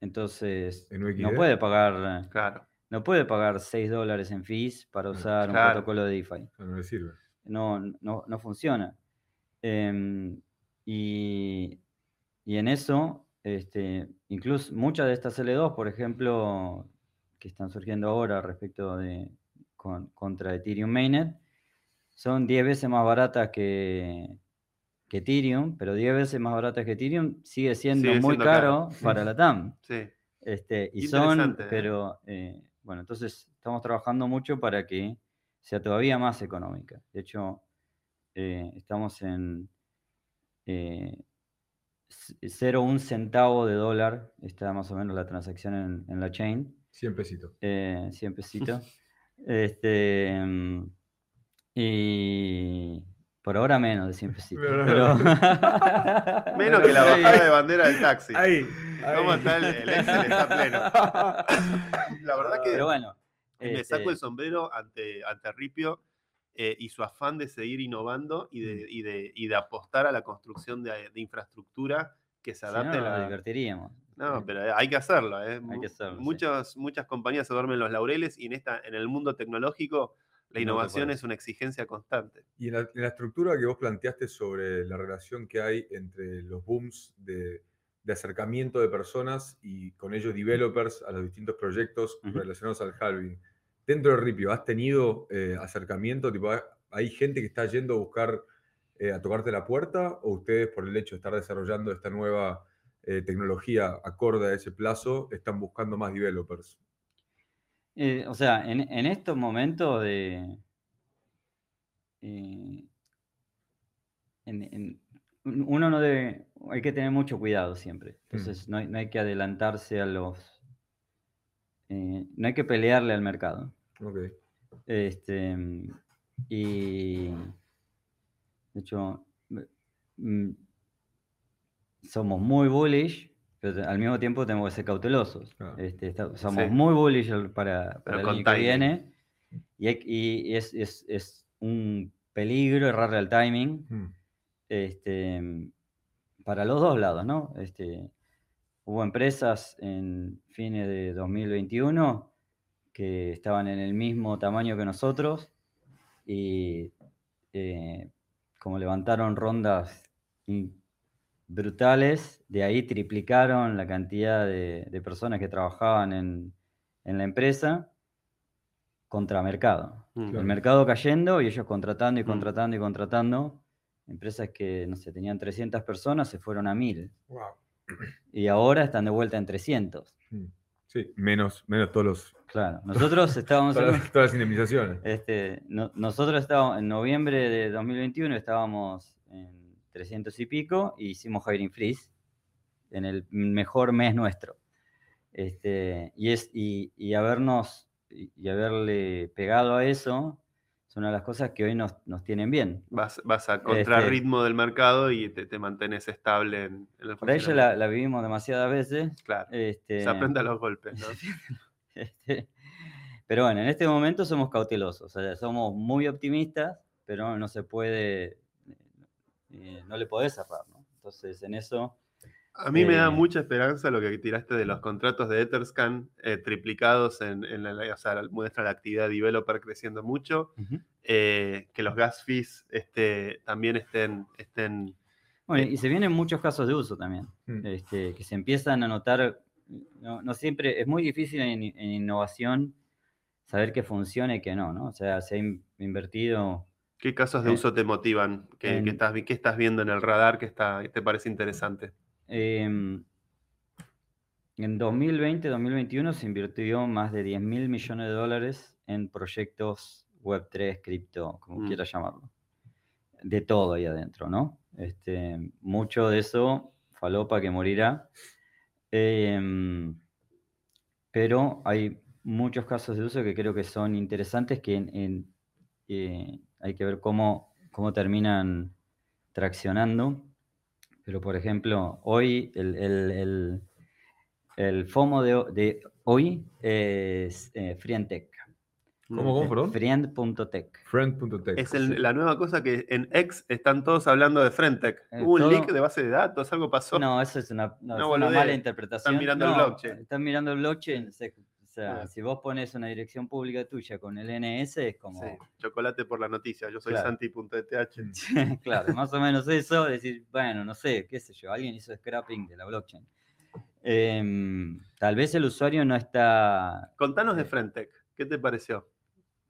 Entonces, En no puede pagar, claro. no puede pagar 6 dólares en fees para usar un protocolo de DeFi. No, le sirve. no, no, no funciona. Em, y, y en eso, este, incluso muchas de estas L2, por ejemplo, que están surgiendo ahora respecto de con- contra Ethereum Mainnet, son 10 veces más baratas que, que Ethereum, pero 10 veces más baratas que Ethereum sigue siendo Sigue muy siendo caro caro. para la TAM. <laughs> Sí. Este, y son, ¿eh? pero eh, bueno, entonces estamos trabajando mucho para que sea todavía más económica. De hecho, eh, estamos en eh, c- 0,1 centavo de dólar, está más o menos la transacción en, en la chain, 100 pesitos. eh, 100 pesitos. <laughs> este, mm, y por ahora menos de 100 pesitos. Pero- pero- <laughs> Menos que la Sí. bajada de bandera del taxi. Ahí. ¿Cómo ahí. está el, el Excel? Está pleno. <laughs> La verdad que Pero bueno. me saco este, el sombrero ante, ante Ripio eh, y su afán de seguir innovando y de, y de- y de apostar a la construcción de, de infraestructura que se Si no, adapte nos la... divertiríamos. No, Eh, pero hay que hacerlo. ¿eh? Hay que hacerlo, sí. Muchos, Muchas compañías se duermen los laureles y en, esta, en el mundo tecnológico la innovación es una exigencia constante. Y en la, en la estructura que vos planteaste sobre la relación que hay entre los booms de, de acercamiento de personas y con ellos developers a los distintos proyectos relacionados al halving. Dentro de Ripio, ¿has tenido eh, acercamiento? Tipo, ¿hay- ¿Hay gente que está yendo a buscar, eh, a tocarte la puerta? ¿O ustedes, por el hecho de estar desarrollando esta nueva eh, tecnología acorde a ese plazo, están buscando más developers? Eh, o sea, en, en estos momentos de. eh, en- en- un- uno no debe. Hay que tener mucho cuidado siempre. Entonces, no, hay, no hay que adelantarse a los. eh, no hay que pelearle al mercado. Ok. Este, y. De hecho. mm, somos muy bullish, pero al mismo tiempo tenemos que ser cautelosos. Claro. Este, esta- somos Sí. muy bullish para, para el año que viene y, hay- y es, es- es un peligro errarle al timing Mm. este, para los dos lados, ¿no? Este, hubo empresas en fines de 2021 que estaban en el mismo tamaño que nosotros y eh, como levantaron rondas in- brutales, de ahí triplicaron la cantidad de, de personas que trabajaban en, en la empresa contra mercado. Mm. El mercado cayendo y ellos contratando y Mm. contratando y contratando. Empresas que, no sé, tenían 300 personas se fueron a 1000 Wow. y ahora están de vuelta en 300. Mm. Sí, menos, menos todos los, Claro, nosotros <laughs> estábamos en, todas, todas las indemnizaciones. este, no- nosotros estábamos en noviembre de 2021 estábamos en 300 y pico y hicimos hiring freeze en el mejor mes nuestro. Este, y, es, y, y habernos y, y haberle pegado a eso es una de las cosas que hoy nos, nos tienen bien. Vas, vas a Este- contrarritmo del mercado y te, te mantenés estable en, en el Por ahí ya la vivimos demasiadas veces. Claro, Este, se aprende a los golpes, ¿no? <laughs> Este, pero bueno, en este momento somos cautelosos, o sea, somos muy optimistas, pero no se puede, eh, no le podés cerrar, ¿no? Entonces, en eso, A mí me da Eh, mucha esperanza lo que tiraste de los contratos de Etherscan eh, triplicados en, en la, o sea, muestra la actividad developer creciendo mucho, eh, que los gas fees este, también estén, estén Bueno, Eh, y se vienen muchos casos de uso también, Mm. este, que se empiezan a notar, no, no siempre, es muy difícil en, en innovación saber que funciona y que no, ¿no? O sea, se ha in- invertido ¿Qué casos de Eh, uso te motivan? ¿Qué, qué estás, viendo en el radar que está, que te parece interesante? Em, en 2020, 2021 se invirtió más de 10 mil millones de dólares en proyectos Web3, cripto, como Mm. quieras llamarlo. De todo ahí adentro, ¿no? Este, mucho de eso, falopa que morirá. Em, pero hay muchos casos de uso que creo que son interesantes que en- en, eh, hay que ver cómo, cómo terminan traccionando. Pero, por ejemplo, hoy el, el, el- el FOMO de, de hoy es eh, Friendtech. ¿Cómo, cómo, perdón? Friend.tech. Friend.tech. Es el- Sí. la nueva cosa que en X están todos hablando de Frentech. Eh, Hubo un leak de base de datos, algo pasó. No, eso es una, no, Una es una boludez. mala interpretación. mirando el blockchain. Están mirando el blockchain. se- sea, si vos pones una dirección pública tuya con el NS, es como. Sí, chocolate por la noticia. Yo soy Claro. santi.eth. <laughs> Claro, más o menos eso, decir, bueno, no sé, qué sé yo, alguien hizo scrapping de la blockchain. Em, tal vez el usuario no está, Contanos de Frentech. ¿Qué te pareció?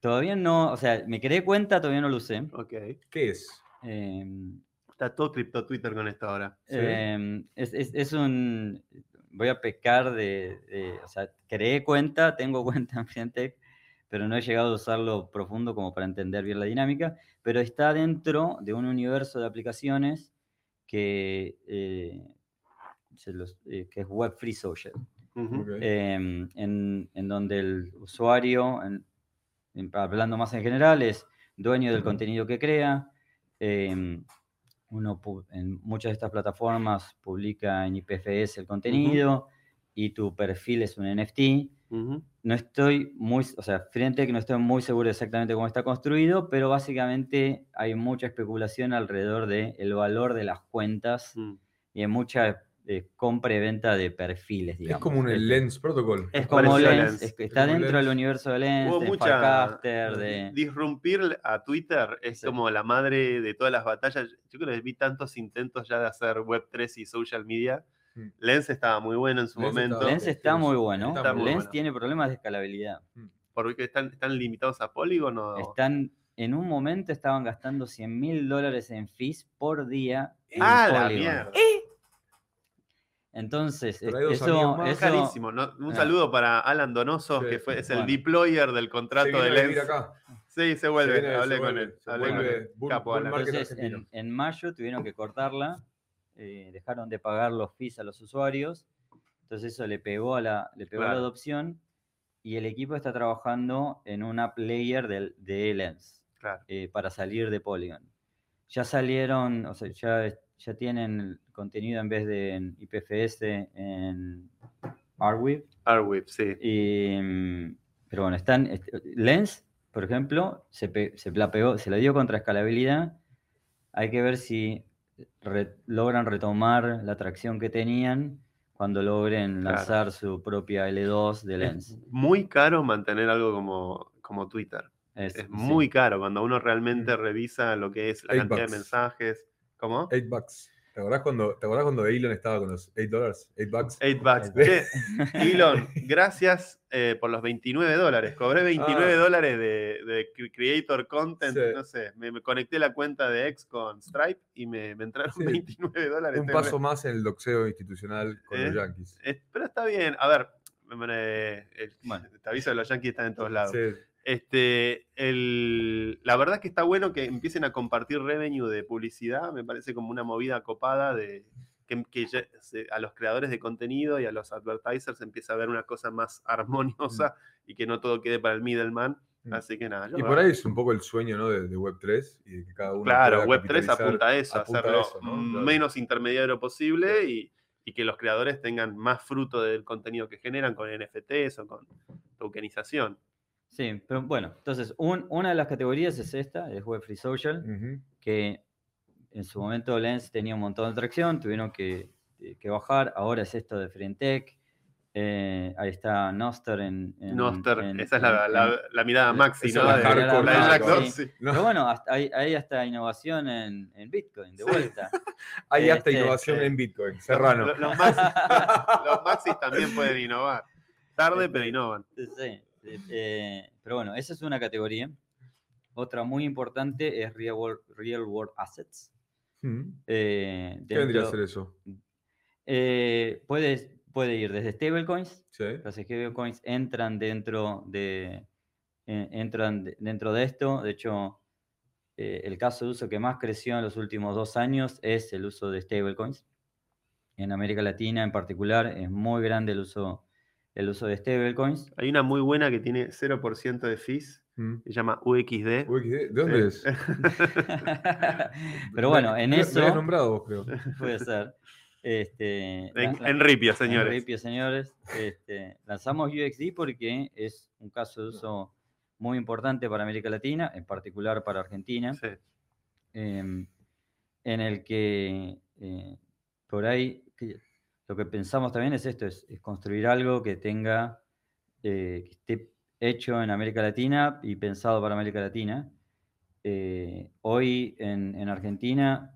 todavía no, o sea, me creé cuenta, todavía no lo usé. Ok. ¿Qué es? Em, Está todo cripto Twitter con esto ahora. Sí. em, es, es- es un, voy a pecar de, de- o sea, creé cuenta, tengo <laughs> cuenta en Fientech, pero no he llegado a usarlo profundo como para entender bien la dinámica, pero está dentro de un universo de aplicaciones que, eh, se los- eh, que es Web Free Social, em, en, en donde el usuario, en- en- hablando más en general, es dueño del contenido que crea. Uno en muchas de estas plataformas publica en IPFS el contenido y tu perfil es un NFT. Ujú. No estoy muy, o sea, frente que no estoy muy seguro exactamente cómo está construido, pero básicamente hay mucha especulación alrededor del el valor de las cuentas Mm. y hay mucha de compra y venta de perfiles, Es digamos. como un Lens Protocol. Es Es como Lens, Lens. es está dentro del universo de Lens, Hubo de mucha- Farcaster, de... Disrumpir a Twitter es Sí. como la madre de todas las batallas. Yo creo que vi tantos intentos ya de hacer Web3 y social media. Mm. Lens estaba muy bueno en su Lens momento. Lens está muy bueno. está muy Lens bueno. tiene problemas de escalabilidad. Porque están, están limitados a Polygon o... Están, en un momento estaban gastando 100 mil dólares en fees por día. en ¡Ah, la mierda! Entonces, amigos eso. Es carísimo. ¿no? Un Ah. saludo para Alan Donoso, Sí, que fue, es el bueno. deployer del contrato de Lens. acá. Sí, se Se vuelve. viene, hablé se con vuelve, él. con bull- Capo bull Entonces, en, en mayo tuvieron que cortarla, eh, dejaron de pagar los fees a los usuarios, entonces eso le pegó a la, le pegó a la adopción y el equipo está trabajando en una player del, de Lens Claro. eh, para salir de Polygon. Ya salieron, o sea, ya, ya tienen contenido en vez de en IPFS en Arweave. Arwip, sí. Y, mm, pero bueno, están. est- Lens, por ejemplo, se, pe- se la pegó, se la dio contra escalabilidad. Hay que ver si re- logran retomar la tracción que tenían cuando logren Claro. lanzar su propia L2 de Lens. Es muy caro mantener algo como, como Twitter. Es, Es sí. muy caro cuando uno realmente revisa lo que es la cantidad de mensajes. ¿Cómo? 8 bucks. ¿Te acordás cuando, ¿Te acordás cuando Elon estaba con los 8 dólares? 8 bucks. 8 bucks. Che, <laughs> Elon, gracias eh, por los 29 dólares. Cobré 29 Ah. dólares de, de cre- Creator Content. Sí. No sé, me, me conecté la cuenta de X con Stripe y me, me entraron Sí. 29 dólares. Un paso más en el doxeo institucional con ¿Eh? los Yankees. Eh, pero está bien. A ver, eh, el- Bueno. te aviso que los Yankees están en todos lados. Sí. Este, el, la verdad es que está bueno que empiecen a compartir revenue de publicidad, me parece como una movida copada de que, que ya se- a los creadores de contenido y a los advertisers empieza a ver una cosa más armoniosa y que no todo quede para el middleman. Mm. Así que nada. yo Y por ahí es un poco el sueño ¿no? de, de Web3 y de que cada uno Claro, pueda Web3 capitalizar. apunta a eso, a apunta a hacerlo eso, ¿no? mm, Claro. menos intermediario posible y, y que los creadores tengan más fruto del contenido que generan con NFTs o con tokenización. Sí, pero bueno, entonces un- una de las categorías es esta, es Web Free Social. Que en su momento Lens tenía un montón de tracción, tuvieron que, eh, que bajar, ahora es esto de Frentech, eh, ahí está Noster en... en- Noster, en- esa es la, en- la- en- la mirada maxi, ¿no? De- hardcore, la de Jack hardcore, Dorsey. No, Pero bueno, hasta ahí, ahí hasta innovación en, en Bitcoin, de Sí. vuelta. <laughs> hay hasta este, innovación eh, en Bitcoin. Serrano. Los, los maxis, <laughs> los maxis también pueden innovar. Tarde, pero innovan. Sí, eh, eh, pero bueno, esa es una categoría. Otra muy importante es Real World, real world Assets. Ujú. Eh, ¿Qué vendría a ser eso? eh, puede, puede ir desde stablecoins, Sí. Los stablecoins entran dentro de, entran de- dentro de esto. De hecho, el caso de uso que más creció en los últimos dos años es el uso de stablecoins. En América Latina en particular es muy grande el uso, el uso de stablecoins. Hay una muy buena que tiene 0% de fees, Mm. se llama UXD. ¿qué- ¿De dónde Sí. es? <laughs> Pero bueno, en Me- me eso nombrado vos, creo. <laughs> puede ser. Este, En, la- en Ripio, En señores. Ripio, señores. Este, lanzamos UXD porque es un caso de uso muy importante para América Latina, en particular para Argentina, Sí. em, en el que eh, por ahí lo que pensamos también es esto, es, es construir algo que tenga, eh, que esté hecho en América Latina y pensado para América Latina. Eh, hoy en, en Argentina,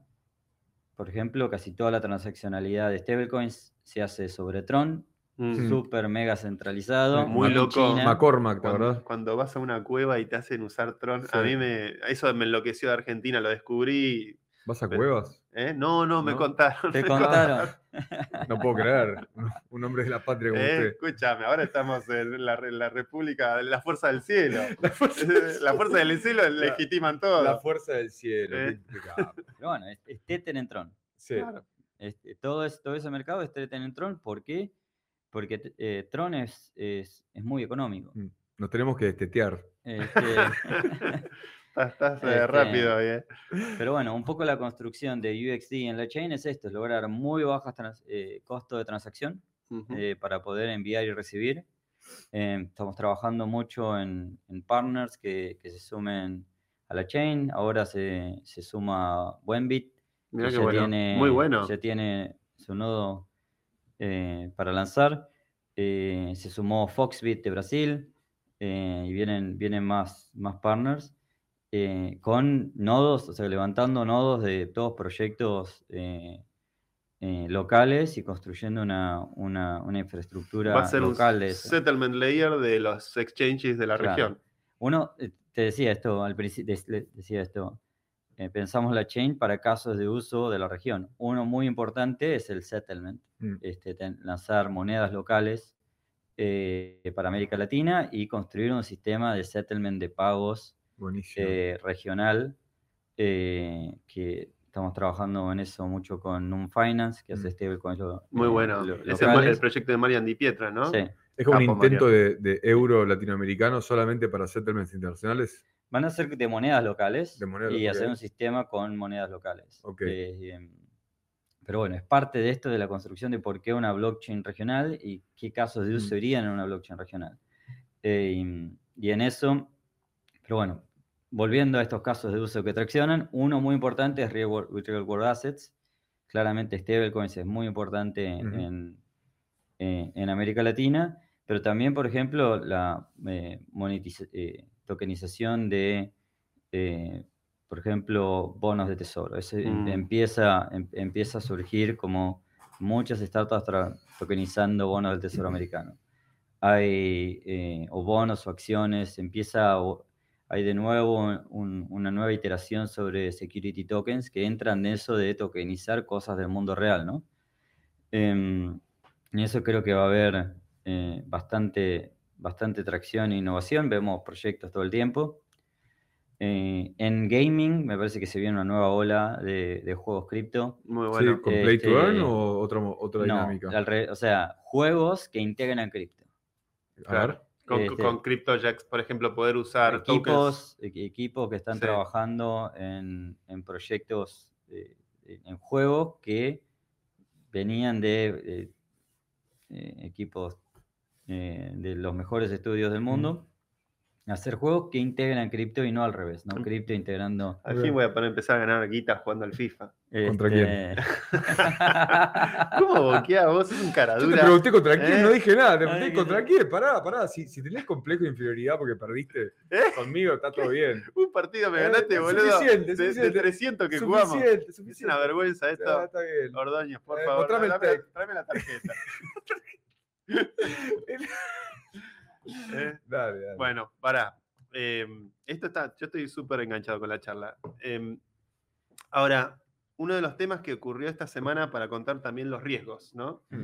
por ejemplo, casi toda la transaccionalidad de stablecoins se hace sobre Tron, Mm. súper mega centralizado. Muy loco. China. McCormack, ¿te Cuando, vas a una cueva y te hacen usar Tron, a mí me. Eso me enloqueció de Argentina, lo descubrí. ¿Vas a Pero- cuevas? ¿Eh? No, no, me ¿No? contaron. Te me contaron. <laughs> No puedo creer. Un- hombre de la patria como Eh, usted. escúchame, ahora estamos en la, re- la República, la Fuerza del Cielo. <laughs> La fuerza, <laughs> la Fuerza del Cielo legitiman todo. la fuerza del cielo. Eh. Pero bueno, es, es Tether en Tron. Sí. Claro. Este, todo, es- todo ese mercado es Tether en Tron. ¿Por qué? Porque eh, Tron es, es, es muy económico. Mm. Nos tenemos que destetear. Este, Estás, Este, rápido, eh. Pero bueno, un poco la construcción de UXD en la chain es esto, es lograr muy bajas trans- eh, costo de transacción Ujú. eh, para poder enviar y recibir. Eh, estamos trabajando mucho en, en partners que, que se sumen a la chain. Ahora se, se suma Buenbit. Mirá que bueno. tiene- Muy bueno. Ya tiene su nodo eh, para lanzar. Eh, se sumó Foxbit de Brasil y vienen, vienen más, más partners eh, con nodos, o sea, levantando nodos de todos proyectos eh, eh, locales y construyendo una, una- una infraestructura Va a ser un local de eso. settlement layer de los exchanges de la Claro. región. Uno, te decía esto al principio, decía esto, eh, pensamos la chain para casos de uso de la región. Uno muy importante es el settlement, Mm. este, ten- lanzar monedas locales eh, para América Latina y construir un sistema de settlement de pagos. Eh, regional, eh, que estamos trabajando en eso mucho con Num Finance, que hace Mm. stablecoins lo- Muy eh, bueno. lo- Es el, proyecto de Marian Di Pietra, ¿no? Sí. es como un intento de, de euro latinoamericano solamente para settlements internacionales. Van a ser de monedas locales De monedas y hacer un sistema con monedas locales. Ok. Eh, em, pero bueno, es parte de esto de la construcción de por qué una blockchain regional y qué casos de uso Mm. irían en una blockchain regional. Eh, y, y en eso, pero bueno, volviendo a estos casos de uso que traccionan, uno muy importante es Real World, Real World Assets. Claramente stablecoins es muy importante Ujú. en, eh, en América Latina, pero también, por ejemplo, la eh, eh, tokenización de, eh, por ejemplo, bonos de tesoro. Eso em- Mm. empieza, em- empieza a surgir como muchas startups tokenizando bonos del tesoro americano. Hay o bonos o acciones, empieza o- hay de nuevo un- una nueva iteración sobre security tokens que entran en eso de tokenizar cosas del mundo real, ¿no? Em, y eso creo que va a haber eh, bastante, bastante tracción e innovación. Vemos proyectos todo el tiempo. Eh, en gaming me parece que se viene una nueva ola de, de juegos cripto. Muy Sí. ¿Con Play to Earn o otra, otra No, dinámica? al re- o sea, juegos que integran cripto. A ver. Con, este- con CryptoJax, por ejemplo, poder usar equipos, equi- equipos que están Sí. trabajando en, en proyectos, eh, en juegos que venían de eh, eh, equipos eh, de los mejores estudios del mundo, hacer juegos que integran cripto y no al revés, ¿no? Cripto integrando... Al fin voy a poder empezar a ganar guita jugando al FIFA. ¿Contra quién? este, ¿Cómo boquea vos? Es un Yo te caradura. pregunté contra quién, ¿Eh? no dije nada. Te pregunté contra no. quién. Pará, pará. Si, si tenés complejo de inferioridad porque perdiste ¿Eh? conmigo, está todo bien. Un partido me Eh, ganaste, es boludo. suficiente, de, de suficiente. 300 que jugamos. Suficiente, Es suficiente. una vergüenza Ya, esto. está bien. Ordóñez, por Eh, favor. tráeme la tarjeta. <laughs> <laughs> Eh, Dale, dale. Bueno, pará. Eh, esto está, yo estoy súper enganchado con la charla. Eh, ahora, uno de los temas que ocurrió esta semana para contar también los riesgos, ¿no? Mm.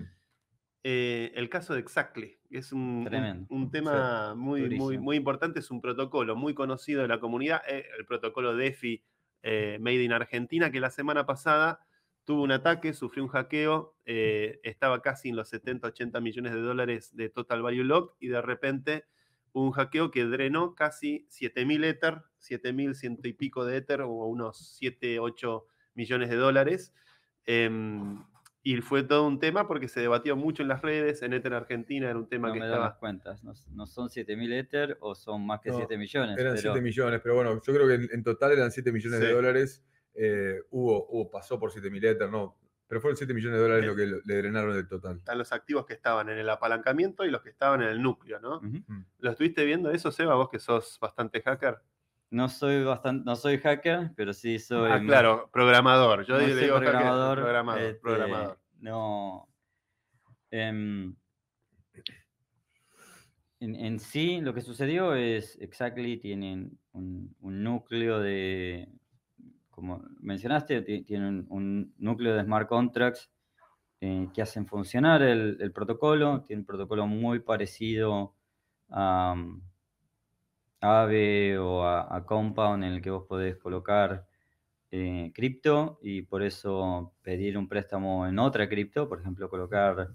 Eh, el caso de Exactly, que es un, un- Tremendo. un tema muy, muy, durísimo. muy importante, es un protocolo muy conocido de la comunidad, eh, el protocolo DeFi eh, Made in Argentina, que la semana pasada tuvo un ataque, sufrió un hackeo, eh, estaba casi en los 70, 80 millones de dólares de total value lock y de repente hubo un hackeo que drenó casi 7.000 Ether, 7.000 ciento y pico de Ether o unos 7, 8 millones de dólares. Em, y fue todo un tema porque se debatió mucho en las redes, en Ether Argentina era un tema no que me dan las estaba... cuentas, no, no son 7.000 Ether o son más que No, 7 millones. Eran pero 7 millones, pero bueno, yo creo que en, en total eran 7 millones Sí. de dólares. Eh, hubo, hubo, pasó por 7 mil Ether, no. Pero fueron 7 millones de dólares Eh. lo que le drenaron del total. Están los activos que estaban en el apalancamiento y los que estaban en el núcleo, ¿no? Ujú. ¿Lo estuviste viendo eso, Seba? Vos que sos bastante hacker. No soy bastante, no soy hacker, pero sí soy. Ah, claro, programador. Yo no le digo hacker, programador. programador, este, programador. No. em, en, en sí, lo que sucedió es, Exactly tienen un, un núcleo de, como mencionaste, ti- tienen un, núcleo de smart contracts eh, que hacen funcionar el, protocolo. Tiene un protocolo muy parecido a, um, Aave o a, a Compound en el que vos podés colocar eh, cripto y por eso pedir un préstamo en otra cripto, por ejemplo, colocar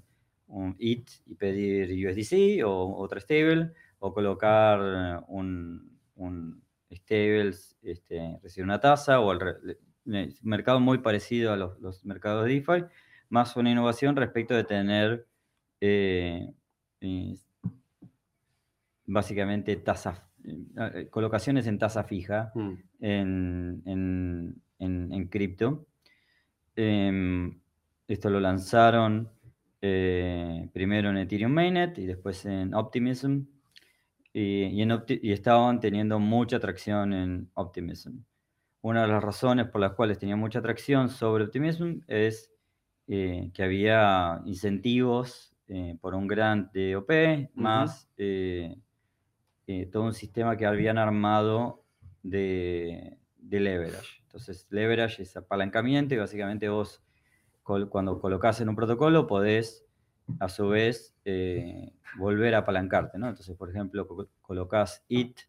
un IT y pedir USDC o otra stable, o colocar un stable, este, recibir una tasa, o un mercado muy parecido a los, los mercados de DeFi, más una innovación respecto de tener eh, eh, básicamente tasas, eh, colocaciones en tasa fija Mm. en, en, en- en cripto. Em, esto lo lanzaron primero en Ethereum Mainnet y después en Optimism. Y, y en Opti- y estaban teniendo mucha atracción en Optimism. Una de las razones por las cuales tenía mucha atracción sobre Optimism es eh, que había incentivos eh, por un grant de OP, más eh, eh, todo un sistema que habían armado de, de leverage. Entonces, leverage es apalancamiento y básicamente vos col- cuando colocas en un protocolo podés a su vez eh, volver a apalancarte, ¿no? Entonces, por ejemplo, co- colocas IT,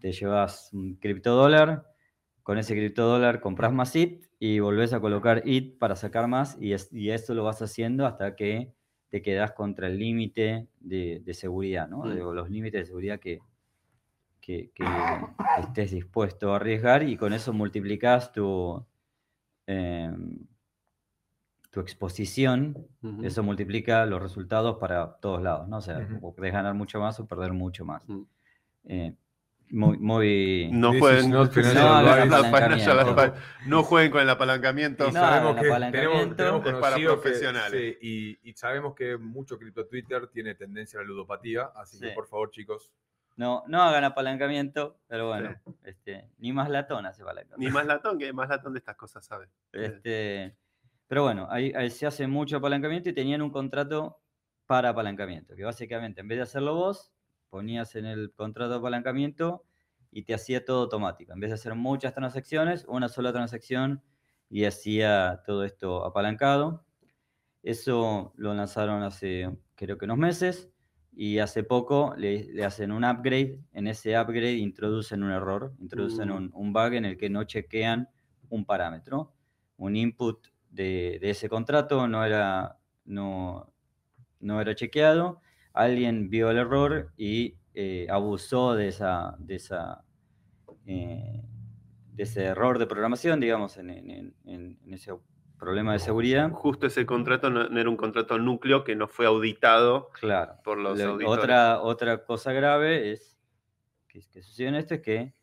te llevas un criptodólar, con ese criptodólar compras más IT y volvés a colocar IT para sacar más y, es- y esto lo vas haciendo hasta que te quedas contra el límite de, de seguridad, ¿no? De- Mm. o los límites de seguridad que, que, que estés dispuesto a arriesgar y con eso multiplicas tu, em, tu exposición, eso multiplica los resultados para todos lados, ¿no? O sea, ganar mucho más o perder mucho más. Mm. Eh, muy, muy... No jueguen, No jueguen con el apalancamiento. Y No, sabemos el que tenemos, apalancamiento tenemos es para que- profesionales. sí, y, y sabemos que mucho cripto Twitter tiene tendencia a la ludopatía, así que por favor, chicos, No, no hagan apalancamiento, pero bueno, este, ni más latón hace apalancamiento. Ni más latón, que más latón de estas cosas sabe. Este, pero bueno, ahí, ahí se hace mucho apalancamiento y tenían un contrato para apalancamiento, que básicamente en vez de hacerlo vos, ponías en el contrato de apalancamiento y te hacía todo automático. En vez de hacer muchas transacciones, una sola transacción y hacía todo esto apalancado. Eso lo lanzaron hace creo que unos meses y hace poco le, le hacen un upgrade. En ese upgrade introducen un error, introducen Mm. un, un bug en el que no chequean un parámetro. Un input de, de ese contrato no era, no, no era chequeado. Alguien vio el error y eh, abusó de, esa, de, esa, eh, de ese error de programación, digamos, en, en- en- en ese problema de seguridad. Justo ese contrato no, no era un contrato núcleo que no fue auditado Claro. por los Lo- auditores. otra, otra cosa grave es que, que sucedió en esto es que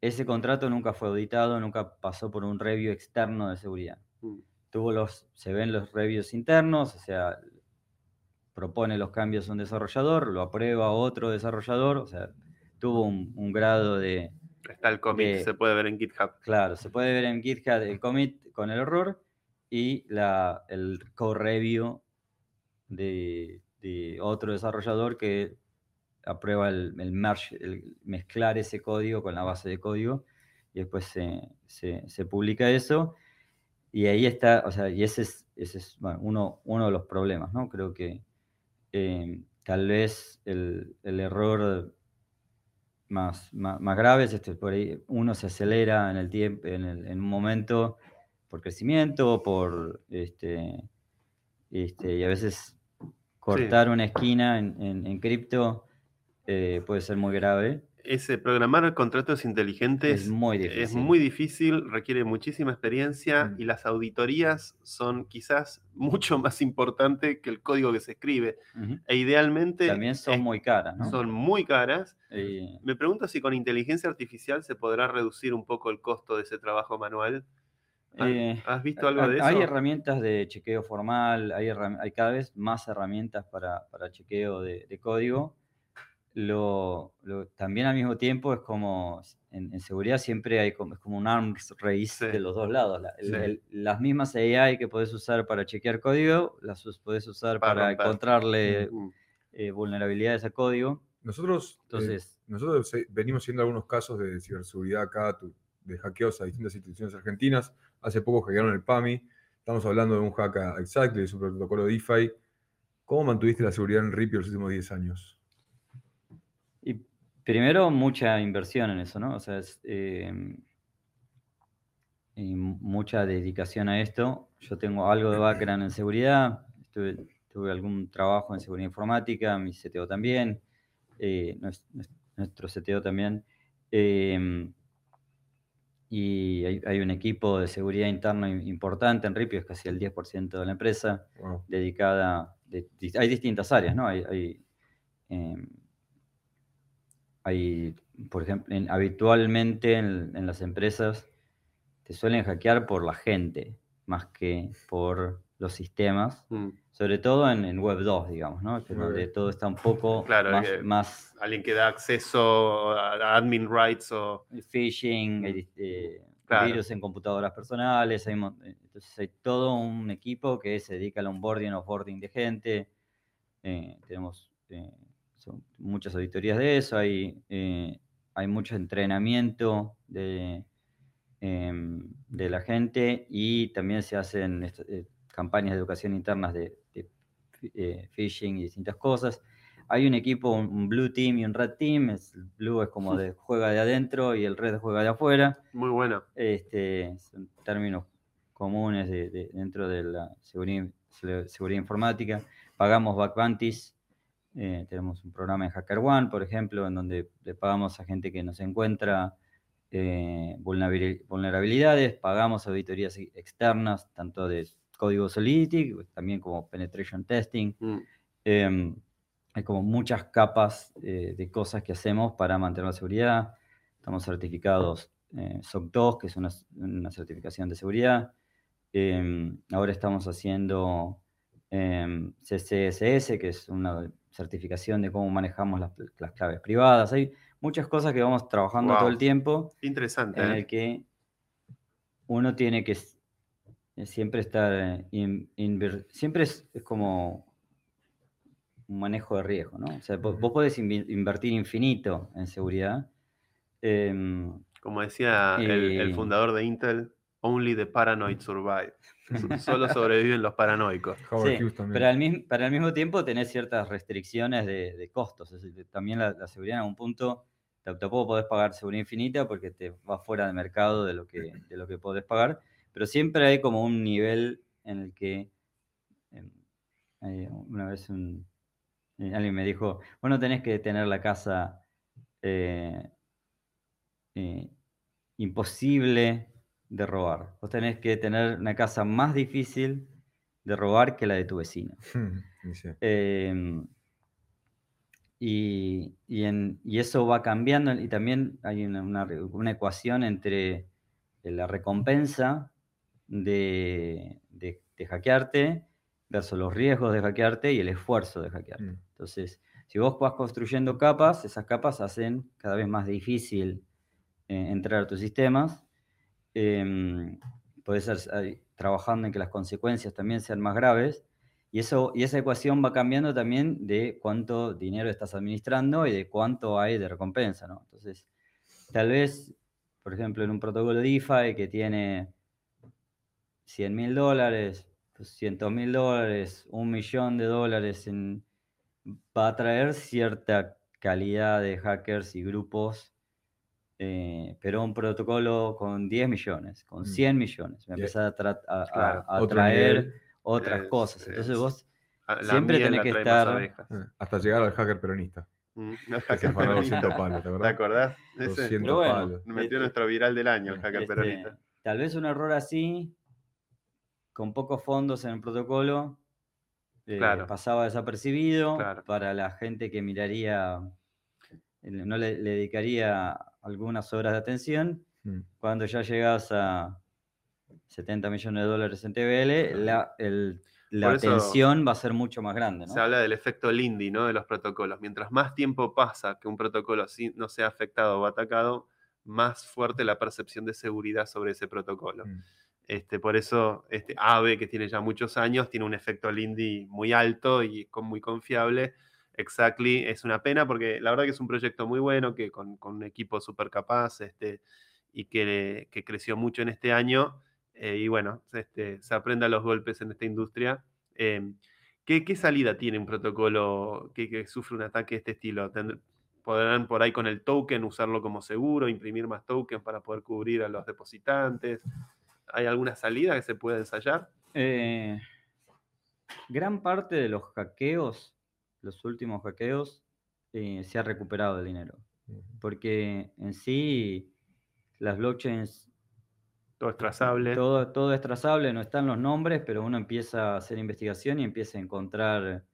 ese contrato nunca fue auditado, nunca pasó por un review externo de seguridad. Tuvo los, se ven los reviews internos, o sea, propone los cambios a un desarrollador, lo aprueba otro desarrollador, o sea, tuvo un, un grado de, Está el commit, de- se puede ver en GitHub. Claro, se puede ver en GitHub el commit con el error y la, el co-review de, de otro desarrollador que aprueba el, el merge, el mezclar ese código con la base de código y después se, se- se publica eso y ahí está, o sea, y ese es, ese es bueno, uno, uno de los problemas, ¿no? Creo que eh, tal vez el, el error más, más, más grave es este, por ahí uno se acelera en el tiempo, en, el- en un momento por crecimiento, por este, este, y a veces cortar una esquina en, en- en cripto eh, puede ser muy grave. Ese programar contratos inteligentes Es muy es difícil. muy difícil, requiere muchísima experiencia Mm. y las auditorías son quizás <laughs> mucho más importantes que el código que se escribe. E idealmente También son es- muy caras, ¿no? son muy caras. Me pregunto si con inteligencia artificial se podrá reducir un poco el costo de ese trabajo manual. ¿Has- Eh, ¿Has visto algo hay- de eso? Hay herramientas de chequeo formal, hay, cada vez más herramientas para, para chequeo de, de código. Lo, lo- también al mismo tiempo es como, en, en seguridad siempre hay como, es como un arms race Sí. de los dos lados. La- el- Sí. el- las mismas AI que puedes usar para chequear código, las puedes usar Para para, encontrarle eh, vulnerabilidades a código. nosotros, eh, Entonces, nosotros eh, venimos haciendo algunos casos de ciberseguridad acá, tu- de hackeos a distintas instituciones argentinas. Hace poco hackearon el PAMI. Estamos hablando de un hack a Exactly, es un protocolo DeFi. ¿Cómo mantuviste la seguridad en Ripio los últimos 10 años? Primero, mucha inversión en eso, ¿no? O sea, es, eh, y mu- mucha dedicación a esto. Yo tengo algo de background en seguridad, estuve- tuve algún trabajo en seguridad informática, mi CTO también, eh, nues- nues- nuestro CTO también. em, y hay, hay un equipo de seguridad interno im- importante en Ripio, es casi el 10% de la empresa Wow. dedicada, de- hay distintas áreas, ¿no? Hay, hay, em, hay, por ejemplo, en- habitualmente en, en las empresas te suelen hackear por la gente, más que por los sistemas, Mm. sobre todo en, en Web 2, digamos, ¿no? Que donde todo está un poco Claro, más, que- más Alguien que da acceso a admin rights o. phishing, hay, eh, Claro. virus en computadoras personales, hay, eh, entonces hay todo un equipo que se dedica al onboarding, offboarding de gente, eh, tenemos eh, son muchas auditorías de eso, hay, eh, hay mucho entrenamiento de, em, de la gente y también se hacen eh, campañas de educación internas de, de eh, phishing y distintas cosas. Hay un equipo, un, un blue team y un red team. es- el blue es como de juega de adentro y el red juega de afuera. Muy bueno. Este, son términos comunes de- de- dentro de la seguridad, se- seguridad informática. Pagamos back bounties. Eh, tenemos un programa en HackerOne, por ejemplo, en donde le pagamos a gente que nos encuentra eh, vulnerabil- vulnerabilidades, pagamos auditorías e- externas, tanto de código Solidity, también como penetration testing. Mm. Em, hay como muchas capas eh, de cosas que hacemos para mantener la seguridad. Estamos certificados eh, SOC 2, que es una, una certificación de seguridad. Em, ahora estamos haciendo em, CCSS, que es una certificación de cómo manejamos las, las claves privadas. Hay muchas cosas que vamos trabajando todo el tiempo Interesante. en ¿eh? el que uno tiene que eh, siempre estar, eh, in- siempre es, es como un manejo de riesgo, ¿no? O sea, vos, podés invertir infinito en seguridad. em, Como decía el, el fundador de Intel, only the paranoid survive. <laughs> Solo sobreviven los paranoicos. Howard sí, Hughes también. pero, al mismo, pero al mismo tiempo tenés ciertas restricciones de, de costos. Es decir, también la, la seguridad en algún punto te- tampoco podés pagar seguridad infinita porque te va fuera del mercado de lo que, de lo que podés pagar, pero siempre hay como un nivel en el que em, una vez un- eh, alguien me dijo, bueno, tenés que tener la casa eh, eh, imposible de robar. Vos tenés que tener una casa más difícil de robar que la de tu vecino. <laughs> Dice, Em, y, y en- y eso va cambiando y también hay una, una ecuación entre la recompensa de, de- de hackearte versus los riesgos de hackearte y el esfuerzo de hackearte. Mm. Entonces, si vos vas construyendo capas, esas capas hacen cada vez más difícil eh, entrar a tus sistemas. Em, podés estar trabajando en que las consecuencias también sean más graves. Y, eso, y esa ecuación va cambiando también de cuánto dinero estás administrando y de cuánto hay de recompensa. ¿no? Entonces, tal vez, por ejemplo, en un protocolo DeFi que tiene 100 mil dólares, 200 mil dólares, un millón de dólares, en- va a traer cierta calidad de hackers y grupos, eh, pero un protocolo con 10 millones, con Mm. 100 millones, me empieza a, tra- a- a- Claro, a otro traer nivel. otras Es- cosas. Entonces es- vos Siempre tenés que estar-. Eh, Hasta llegar al hacker peronista. Mm, <laughs> Que se hacker afanó 200 peronista. palos, ¿te ¿Te acordás? acordás? Ese 200 Pero bueno, palos. metió este- nuestro viral del año, el hacker Este, peronista. tal vez un error así, con pocos fondos en el protocolo, eh, Claro. pasaba desapercibido Claro. para la gente que miraría, no le, le dedicaría algunas horas de atención. Mm. Cuando ya llegas a 70 millones de dólares en TBL, la, el- la atención va a ser mucho más grande. ¿no? Se habla del efecto Lindy, ¿no? De los protocolos. Mientras más tiempo pasa que un protocolo así no sea afectado o atacado, más fuerte la percepción de seguridad sobre ese protocolo. Mm. Este, por eso este AVE, que tiene ya muchos años, tiene un efecto Lindy muy alto y con- muy confiable. Exactly, es una pena porque la verdad que es un proyecto muy bueno, que con, con un equipo súper capaz este, y que, que creció mucho en este año. eh, y bueno, este, se aprende a los golpes en esta industria. Em, ¿qué, qué salida tiene un protocolo que, sufre un ataque de este estilo? ¿Podrán por ahí con el token usarlo como seguro, imprimir más tokens para poder cubrir a los depositantes? ¿Hay alguna salida que se pueda ensayar? Eh, gran parte de los hackeos, los últimos hackeos, eh, se ha recuperado el dinero. Porque en sí las blockchains, Todo es trazable. todo, todo es trazable, no están los nombres, pero uno empieza a hacer investigación y empieza a encontrar,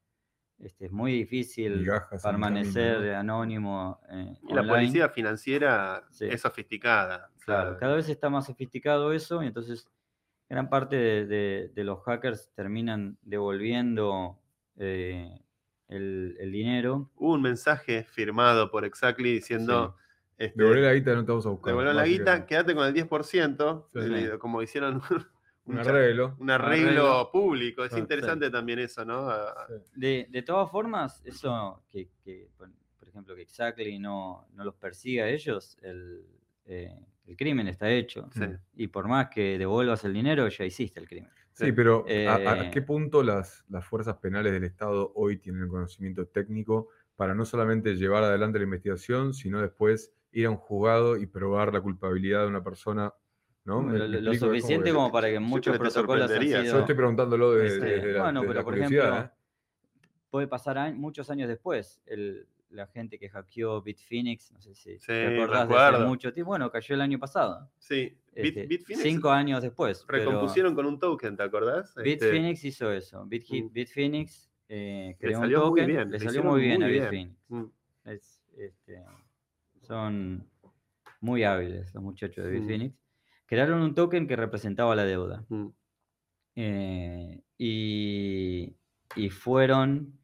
este, es muy difícil permanecer camino, ¿no? anónimo. eh, Y la policía financiera Sí. es sofisticada. Claro, cada vez está más sofisticado eso y entonces gran parte de, de- de los hackers terminan devolviendo eh, el, el dinero. Hubo un mensaje firmado por Exactly diciendo. este, Devolver la guita no te vamos a buscar. devolver la guita, quédate con el 10%, Sí. como hicieron <laughs> Un arreglo. un arreglo arreglo. público. Es Ah, sí. interesante también eso, ¿no? De, de todas formas, eso que, que, por por ejemplo, que Exactly no, no los persiga a ellos, el, eh, el crimen está hecho. Sí. Y por más que devuelvas el dinero, ya hiciste el crimen. Sí, pero ¿a- ¿a, Eh, qué punto las, las fuerzas penales del Estado hoy tienen el conocimiento técnico para no solamente llevar adelante la investigación, sino después ir a un juzgado y probar la culpabilidad de una persona? ¿no? ¿Me- Lo, suficiente como para que muchos protocolos han sido... Yo estoy preguntándolo desde, desde la, bueno, desde pero la por ejemplo, ¿eh? puede pasar a- muchos años después. El, la gente que hackeó Bitfinex, no sé si Sí, te acordás de hace mucho tiempo, bueno, cayó el año pasado. Sí, Bit- este, Bitfinex cinco años después. pero recompusieron con un token, ¿te acordás? Este, Bitfinex hizo eso. Bitfi- Mm. Bitfinex eh, creó un salió muy token, bien, le le salió muy bien muy a bien. Bitfinex. mm, Es, este, son muy hábiles los muchachos de Mm. Bitfinex. Crearon un token que representaba la deuda. mm. Eh, y, y fueron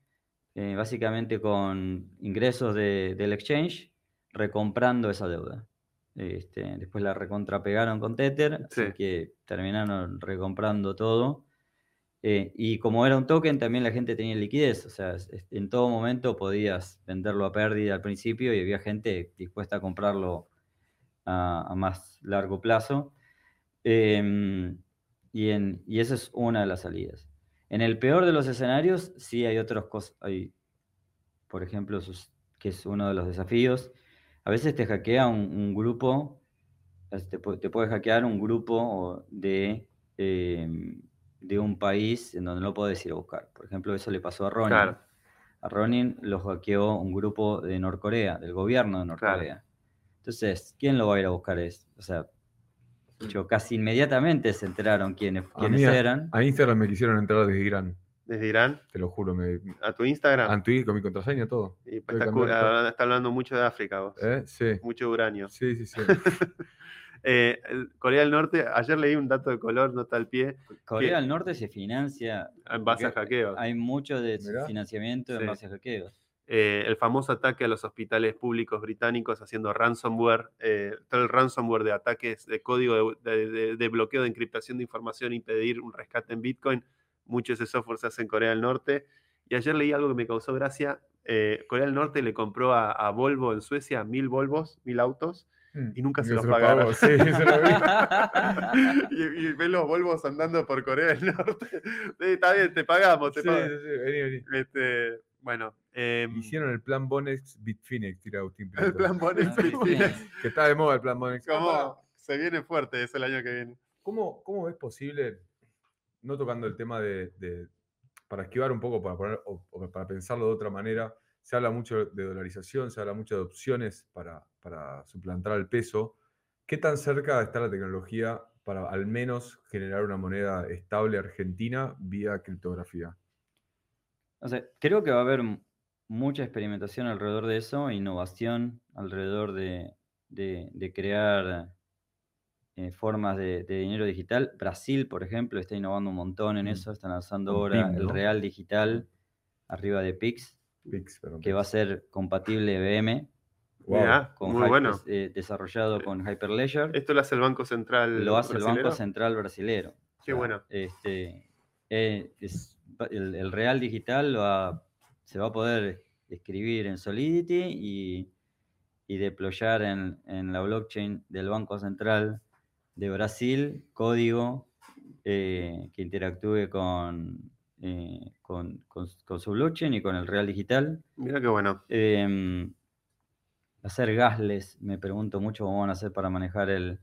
eh, básicamente con ingresos de- del exchange recomprando esa deuda. Este, después la recontrapegaron con Tether, así Sí. que terminaron recomprando todo. Eh, y como era un token, también la gente tenía liquidez, o sea, en todo momento podías venderlo a pérdida al principio y había gente dispuesta a comprarlo a, a más largo plazo. Em, y, en, y esa es una de las salidas. En el peor de los escenarios, sí hay otras cosas. Hay, por ejemplo, que es uno de los desafíos. A veces te hackea un, un grupo, es- te, te puede hackear un grupo de, em, de un país en donde no puedes ir a buscar. Por ejemplo, eso le pasó a Ronin. Claro. A Ronin lo hackeó un grupo de Norcorea, del gobierno de Claro. Norcorea. Entonces, ¿quién lo va a ir a buscar? Es, o sea, casi inmediatamente se enteraron quiénes, A quiénes mí a- eran. A Instagram me quisieron entrar desde Irán, Desde Irán te lo juro. Me, a tu Instagram. Antuí con mi contraseña, todo. y Voy a está, está hablando mucho de África vos. ¿Eh? Sí. Mucho uranio. Sí, sí, sí. <laughs> Eh, Corea del Norte, ayer leí un dato de color, nota al pie, Corea que- del Norte se financia. en base a hackeos. Hay mucho de financiamiento Sí. en base a hackeos. Eh, el famoso ataque a los hospitales públicos británicos haciendo ransomware, eh, todo el ransomware de ataques de código de, de- de- bloqueo de encriptación de información, impedir un rescate en Bitcoin, mucho de ese software se hace en Corea del Norte. Y ayer leí algo que me causó gracia. eh, Corea del Norte le compró a, a Volvo en Suecia mil Volvos, mil autos, y nunca se los pagaron. pagó, Sí, se lo vi. <laughs> y, y ves los Volvos andando por Corea del Norte. <laughs> Sí, está bien, te pagamos, te Sí, pagamos. sí, sí, vení, vení. Este, bueno, em, Hicieron el plan Bonex Bitfinex, tira Agustín. el plan Bonex <laughs> Bitfinex. Que está de moda el plan Bonex. ¿Cómo? Se viene fuerte eso el año que viene. ¿Cómo, cómo es posible, no tocando el tema de, de- para esquivar un poco, para, poner, o, o para pensarlo de otra manera, se habla mucho de dolarización, se habla mucho de opciones para, para suplantar al peso. ¿Qué tan cerca está la tecnología para al menos generar una moneda estable argentina vía criptografía? O sea, creo que va a haber mucha experimentación alrededor de eso, innovación alrededor de, de- de crear eh, formas de, de dinero digital. Brasil, por ejemplo, está innovando un montón en Mm. eso, están lanzando ahora el real digital arriba de Pix, Pix, perdón, que va a ser compatible BM, con muy bueno. eh, desarrollado con Hyperledger. Esto lo hace el Banco Central. Lo hace el Banco. Central brasilero. O Qué bueno. Este, eh, es- el, el real digital va- se va a poder escribir en Solidity y, y deployar en, en la blockchain del Banco Central de Brasil código eh, que interactúe con, eh, con, con- con su blockchain y con el real digital. Mira qué bueno. Em, hacer gasless, me pregunto mucho cómo van a hacer para manejar el.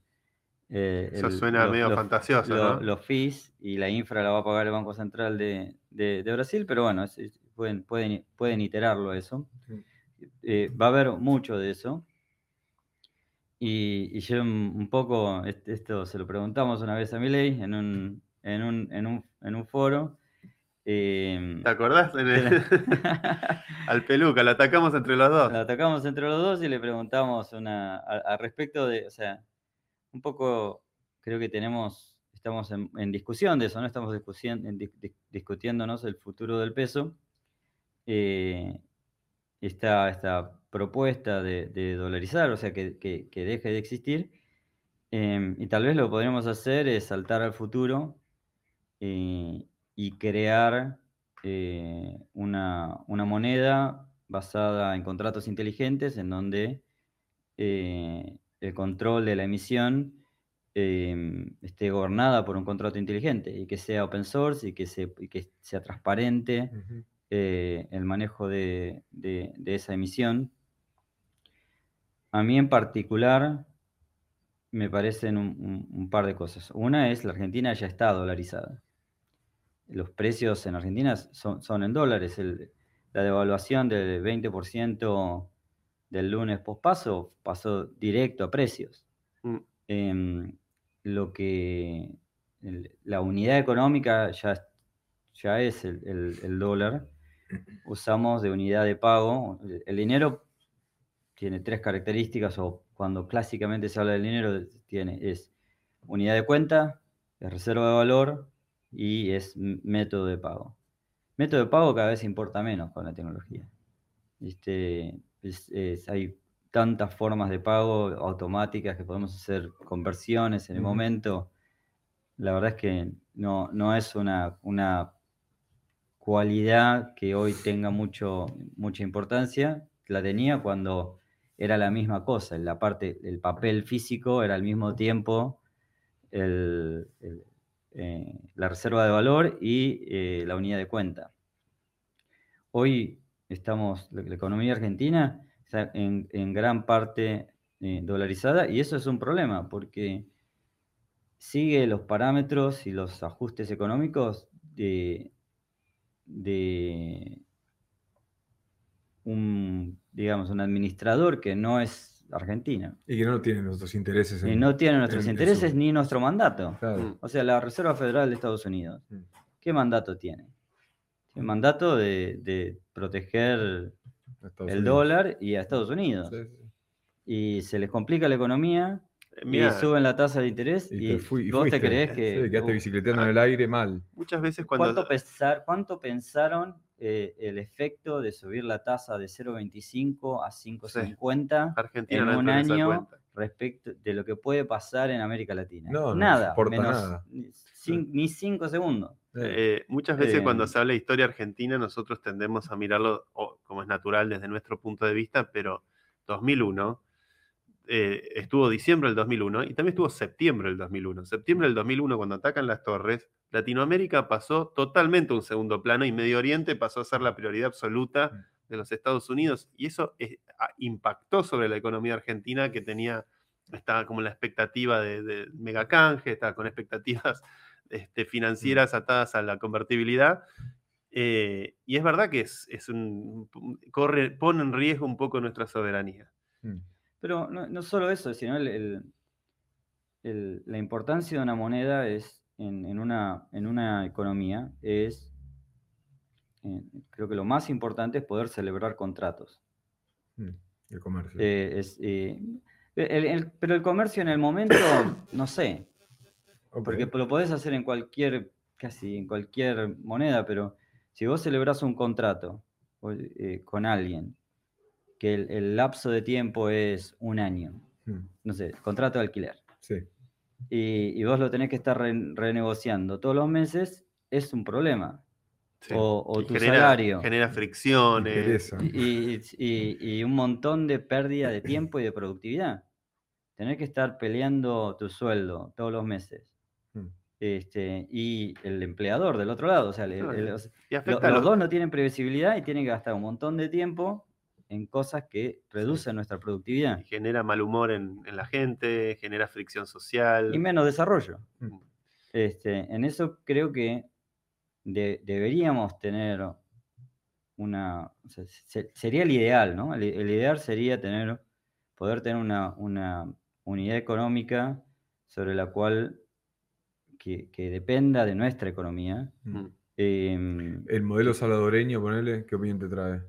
Eh, Eso el- suena los- medio los- fantasioso, lo- ¿no? Los fees y la infra la va a pagar el Banco Central de, de- de Brasil, pero bueno, es- es- pueden, pueden, pueden iterarlo eso. Sí. Eh, va a haber mucho de eso. Y, y yo un, un poco, est- esto se lo preguntamos una vez a Milei en un, en un, en un, en un foro. em, ¿Te acordás? En el- <laughs> Al peluca, lo atacamos entre los dos. Lo atacamos entre los dos y le preguntamos una, al respecto de, o sea, un poco creo que tenemos estamos en, discusión de eso, ¿no? Estamos en dis- dis- discutiéndonos el futuro del peso. Eh, esta, esta propuesta de, dolarizar, o sea, que, que- deje de existir. Em, y tal vez lo que podríamos hacer es saltar al futuro eh, y crear eh, una, una moneda basada en contratos inteligentes en donde el control de la emisión em, esté gobernada por un contrato inteligente y que sea open source y que, se, y que sea transparente eh, el manejo de, de- de esa emisión. A mí en particular me parecen un, un- un par de cosas. Una es la Argentina ya está dolarizada. Los precios en Argentina son, son en dólares. El- la devaluación del 20% del lunes pospaso pasó directo a precios. Mm. Em, lo que el- la unidad económica ya, es- ya es el, el- el dólar. Usamos de unidad de pago. El, dinero tiene tres características, o cuando clásicamente se habla del dinero, tiene, es unidad de cuenta, es reserva de valor y es método de pago. Método de pago cada vez importa menos con la tecnología. Este, es- es- hay tantas formas de pago automáticas que podemos hacer conversiones en el momento. La verdad es que no, no es una, una cualidad que hoy tenga mucho, mucha importancia. La tenía cuando era la misma cosa. La parte, el papel físico era al mismo tiempo el- el, eh, la reserva de valor y eh, la unidad de cuenta. Hoy estamos, la, la economía argentina está en, en gran parte eh, dolarizada y eso es un problema porque sigue los parámetros y los ajustes económicos de, de un, digamos, un administrador que no es Argentina. Y que no tienen nuestros intereses. Y no tiene nuestros en- en intereses su- ni nuestro mandato. Claro. Mm. O sea, la Reserva Federal de Estados Unidos, Mm. ¿qué mandato tiene? Tiene mandato de, de proteger Estados el Unidos. dólar y a Estados Unidos. Sí, sí. Y se les complica la economía Eh, y suben la tasa de interés Y, y, te fui- y vos te crees <laughs> que... Sí, quedaste uh, bicicleteando en el aire mal. muchas veces cuando... ¿Cuánto, pensar, ¿Cuánto pensaron eh, el efecto de subir la tasa de 0,25 a 5,50 Argentina en no un año cuenta. Respecto de lo que puede pasar en América Latina? No, no nada, importa menos nada. ni cin- ni 5 segundos. Eh, muchas veces cuando Eh, se habla de historia argentina, nosotros tendemos a mirarlo o- como es natural desde nuestro punto de vista, pero 2001, eh, estuvo diciembre del 2001 y también estuvo septiembre del 2001. Septiembre del 2001, cuando atacan las torres, Latinoamérica pasó totalmente a un segundo plano y Medio Oriente pasó a ser la prioridad absoluta de los Estados Unidos. Y eso eh, a- impactó sobre la economía argentina que tenía, estaba como la expectativa de, de megacanje, estaba con expectativas <laughs> este, financieras atadas a la convertibilidad. Eh, y es verdad que es, es un, corre, pone en riesgo un poco nuestra soberanía. Mm. Pero no, no solo eso, sino el- el- el- la importancia de una moneda es en, en una, en una economía es, eh, creo que lo más importante es poder celebrar contratos. Mm. El comercio. Eh, es, eh, el- el- pero el comercio en el momento, <coughs> no sé, porque lo podés hacer en cualquier, casi en cualquier moneda, pero si vos celebrás un contrato eh, con alguien, que el, el lapso de tiempo es un año, Mm. no sé, contrato de alquiler, Sí. y, y vos lo tenés que estar re- renegociando todos los meses, es un problema. Sí. O, tu genera, salario. genera fricciones. Y, y- y un montón de pérdida de tiempo y de productividad. Tener que estar peleando tu sueldo todos los meses. Mm. Este, y el empleador del otro lado. O sea, el- los los- dos no tienen previsibilidad y tienen que gastar un montón de tiempo en cosas que reducen nuestra productividad y genera mal humor en, en la gente, genera fricción social. y menos desarrollo. Mm. Este, en eso creo que de- deberíamos tener una, o sea, se- sería el ideal, ¿no? El, el ideal sería tener, poder tener una, una unidad económica sobre la cual que, que dependa de nuestra economía. Mm. Em, El modelo salvadoreño, ponele, ¿qué opinión te trae?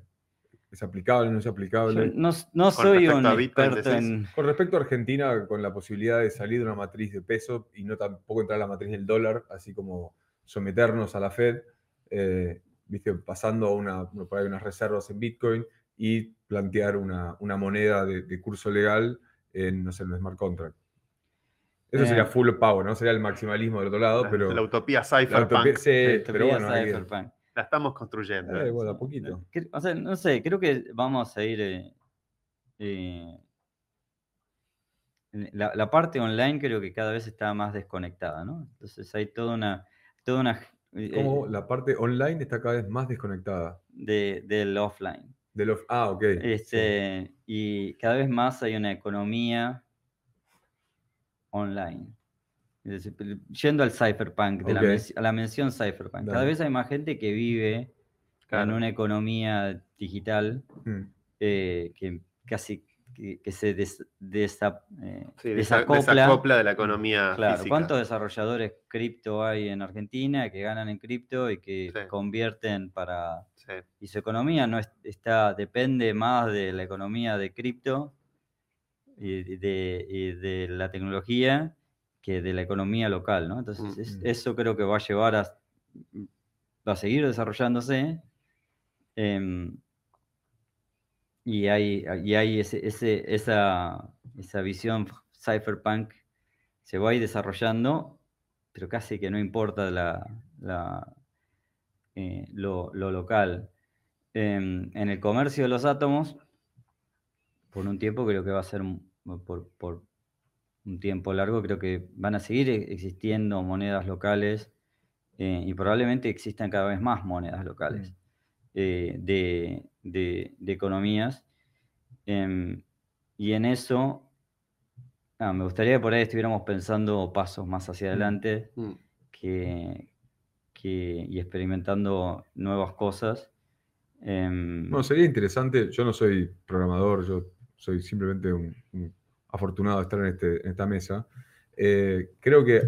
¿Es aplicable, no es aplicable? no, no soy un experto en... Con respecto a Argentina, con la posibilidad de salir de una matriz de peso y no tampoco entrar a la matriz del dólar, así como someternos a la Fed, eh, ¿viste? pasando a una, por ahí unas reservas en Bitcoin y plantear una, una moneda de, de curso legal en, no sé, en un smart contract. Eso Eh, sería full power, ¿no? Sería el maximalismo del otro lado, La, pero... la utopía la cypherpunk. utopía- sí, de pero bueno, Cypherpunk. La estamos construyendo. eh, bueno, a poquito. O sea, no sé, creo que vamos a ir... eh, eh, la, la parte online creo que cada vez está más desconectada, ¿no? Entonces hay toda una... Toda una eh, Como la parte online está cada vez más desconectada. de, del offline. De los, ah, ok. sí. Este, Y cada vez más hay una economía online. Decir, yendo al cypherpunk, de la a la mención cypherpunk. Cada Dale. vez hay más gente que vive en Claro. una economía digital Mm. eh, que casi que, que se des- desa- eh, Sí, desa- desacopla. desacopla de la economía Claro, física. ¿cuántos desarrolladores cripto hay en Argentina que ganan en cripto y que Sí. convierten para Sí. y su economía no es- está, depende más de la economía de cripto y de, de- y de la tecnología que de la economía local, ¿no? Entonces, Mm. es- Mm. eso creo que va a llevar a, va a seguir desarrollándose. em, y hay, y hay ese, ese- esa, esa visión cypherpunk se va a ir desarrollando, pero casi que no importa la, la, eh, lo, lo local. Em, en el comercio de los átomos, por un tiempo creo que va a ser, por, por un tiempo largo, creo que van a seguir e- existiendo monedas locales eh, y probablemente existan cada vez más monedas locales Mm. eh, de, de- de economías. Em, y en eso, ah, me gustaría que por ahí estuviéramos pensando pasos más hacia adelante Mm. que, que- y experimentando nuevas cosas. Bueno, sería interesante, yo no soy programador, yo soy simplemente un, un afortunado de estar en, este- en esta mesa. Eh, creo que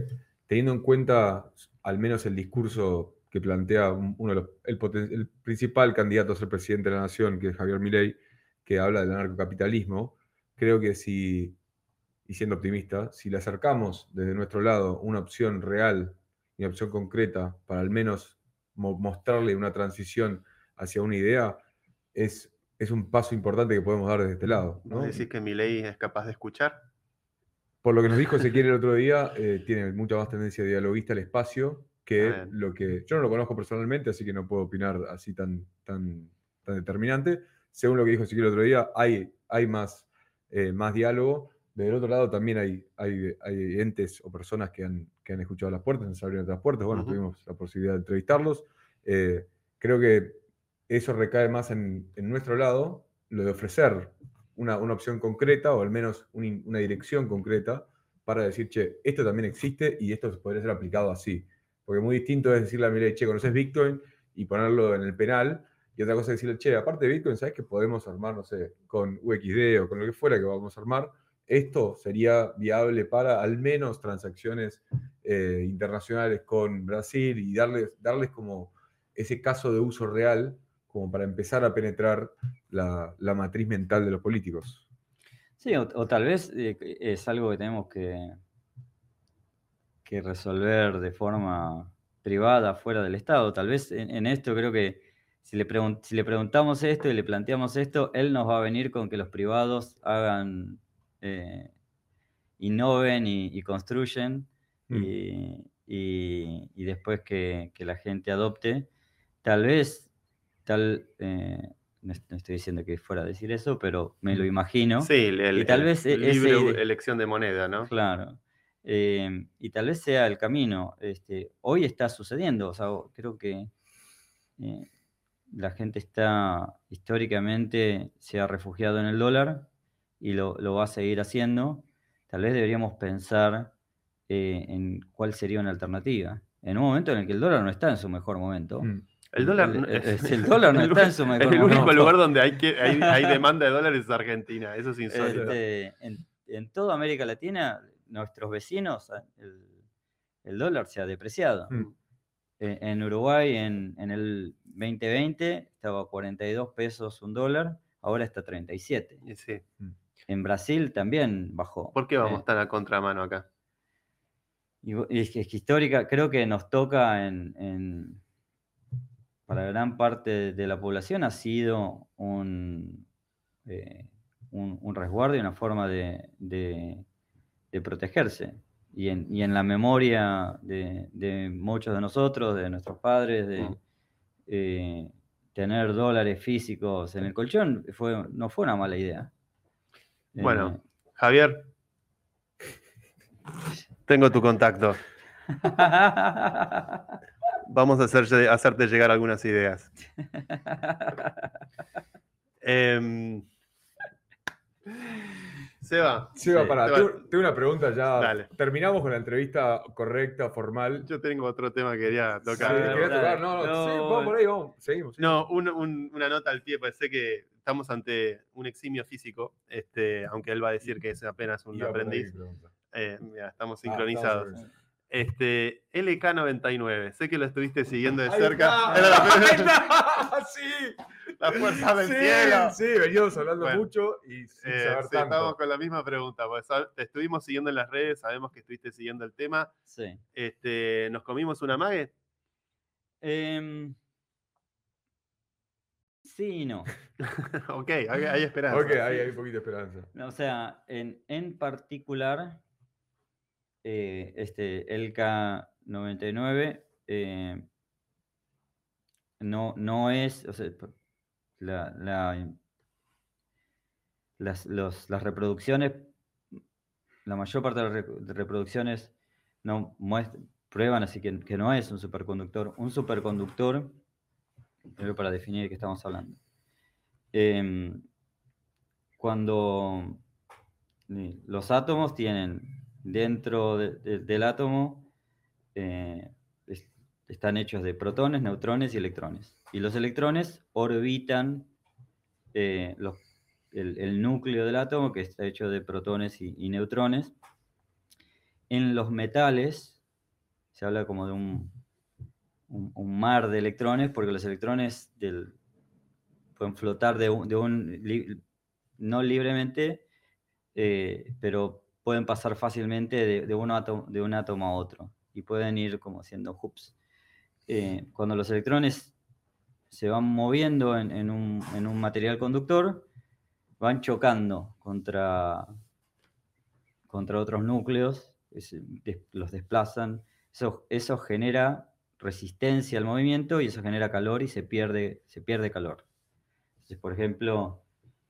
teniendo en cuenta al menos el discurso que plantea un- uno de los, el, principal candidato a ser presidente de la nación, que es Javier Milei, que habla del anarcocapitalismo, creo que si, y siendo optimista, si le acercamos desde nuestro lado una opción real y una opción concreta para al menos mo- mostrarle una transición hacia una idea, es, es un paso importante que podemos dar desde este lado. ¿no? ¿Vos decís que mi ley es capaz de escuchar? Por lo que nos dijo Ezequiel el otro día, eh, tiene mucha más tendencia dialoguista al espacio que bien. lo que. Yo no lo conozco personalmente, así que no puedo opinar así tan, tan, tan determinante. Según lo que dijo Ezequiel el otro día, hay, hay más, eh, más diálogo. Del otro lado también hay, hay, hay entes o personas que han, que han escuchado las puertas, nos abrieron otras puertas. Bueno, tuvimos la posibilidad de entrevistarlos. Eh, creo que eso recae más en, en nuestro lado, lo de ofrecer una, una opción concreta o al menos un una dirección concreta para decir, che, esto también existe y esto podría ser aplicado así. Porque muy distinto es decirle a Milei, che, conoces Bitcoin y ponerlo en el penal. Y otra cosa es decirle, che, aparte de Bitcoin, ¿sabes que podemos armar, no sé, con UXD o con lo que fuera que vamos a armar? Esto sería viable para al menos transacciones eh, internacionales con Brasil y darles, darles como ese caso de uso real como para empezar a penetrar la, matriz mental de los políticos. Sí, o, tal vez eh, es algo que tenemos que, que resolver de forma privada, fuera del Estado. Tal vez en, en esto creo que si le, si le preguntamos esto y le planteamos esto, él nos va a venir con que los privados hagan, eh, innoven y, y construyen Mm. y, y- y después que, que la gente adopte. Tal vez, tal, eh, no est- no estoy diciendo que fuera a decir eso, pero me lo Mm. imagino. Sí, el, Y tal el vez e- libre ese elección de moneda, ¿no? Claro. Eh, y tal vez sea el camino. Este, hoy está sucediendo. O sea, creo que eh, la gente está históricamente se ha refugiado en el dólar y lo, lo va a seguir haciendo. Tal vez deberíamos pensar eh, en cuál sería una alternativa. En un momento en el que el dólar no está en su mejor momento. Mm. El dólar, El- no- el- <laughs> dólar no el está en su mejor El único momento. lugar donde hay, que, hay, hay <laughs> demanda de dólares es Argentina, eso es insólito. Este, en, en toda América Latina, nuestros vecinos, el, el dólar se ha depreciado. Mm. eh, en Uruguay en, en el 2020 estaba a 42 pesos un dólar, ahora está a 37. Y sí. En Brasil también bajó. ¿Por qué vamos Eh, tan a contramano acá? Y, es, que, es que histórica, creo que nos toca en, en- para gran parte de la población ha sido un, eh, un, un resguardo y una forma de, de- de protegerse. Y en, y en la memoria de, de muchos de nosotros, de nuestros padres, de Mm. eh, tener dólares físicos en el colchón, fue, no fue una mala idea. Bueno. Javier, tengo tu contacto. Eh, <laughs> Vamos a hacer- hacerte llegar algunas ideas. <laughs> Em, Seba, Seba, Sí. pará, Seba. tengo, tengo una pregunta ya. Dale. Terminamos con la entrevista correcta, formal. yo tengo otro tema que quería Sí, tocar. ¿querés dale. tocar? No, no, No, sí, vamos por ahí, vamos. Seguimos. No, un- un- una nota al pie, pues sé que estamos ante un eximio físico, este, aunque él va a decir que es apenas un aprendiz. Eh, mira, estamos Ah, sincronizados. estamos Este, LK99, sé que lo estuviste siguiendo de cerca. <laughs> Era la, <laughs> sí. la fuerza del sí, cielo. Sí, veníamos hablando Bueno, mucho y sin Eh, saber sí, tanto. estamos con la misma pregunta. Pues, te estuvimos siguiendo en las redes, sabemos que estuviste siguiendo el tema. Sí. Este, ¿Nos comimos una mague? Em, sí y no. <laughs> ok, hay, hay esperanza. Ok, hay un poquito de esperanza. O sea, en, en particular, eh, este, el K99 eh, no, no es, o sea, las, las reproducciones, la mayor parte de las reproducciones no muest- prueban así que, que no es un superconductor. Un superconductor, primero para definir de qué estamos hablando. Em, cuando los átomos tienen dentro de- de- del átomo, eh, es- están hechos de protones, neutrones y electrones. Y los electrones orbitan eh, el, núcleo del átomo, que está hecho de protones y, neutrones. En los metales se habla como de un, mar de electrones, porque los electrones pueden flotar no libremente, eh, pero pueden pasar fácilmente de, de un átomo, de un átomo a otro y pueden ir como haciendo hoops. Eh, cuando los electrones se van moviendo en, en un, en un material conductor, van chocando contra, contra otros núcleos, es- des- los desplazan, eso, eso genera resistencia al movimiento y eso genera calor y se pierde, se pierde calor. Entonces, por ejemplo,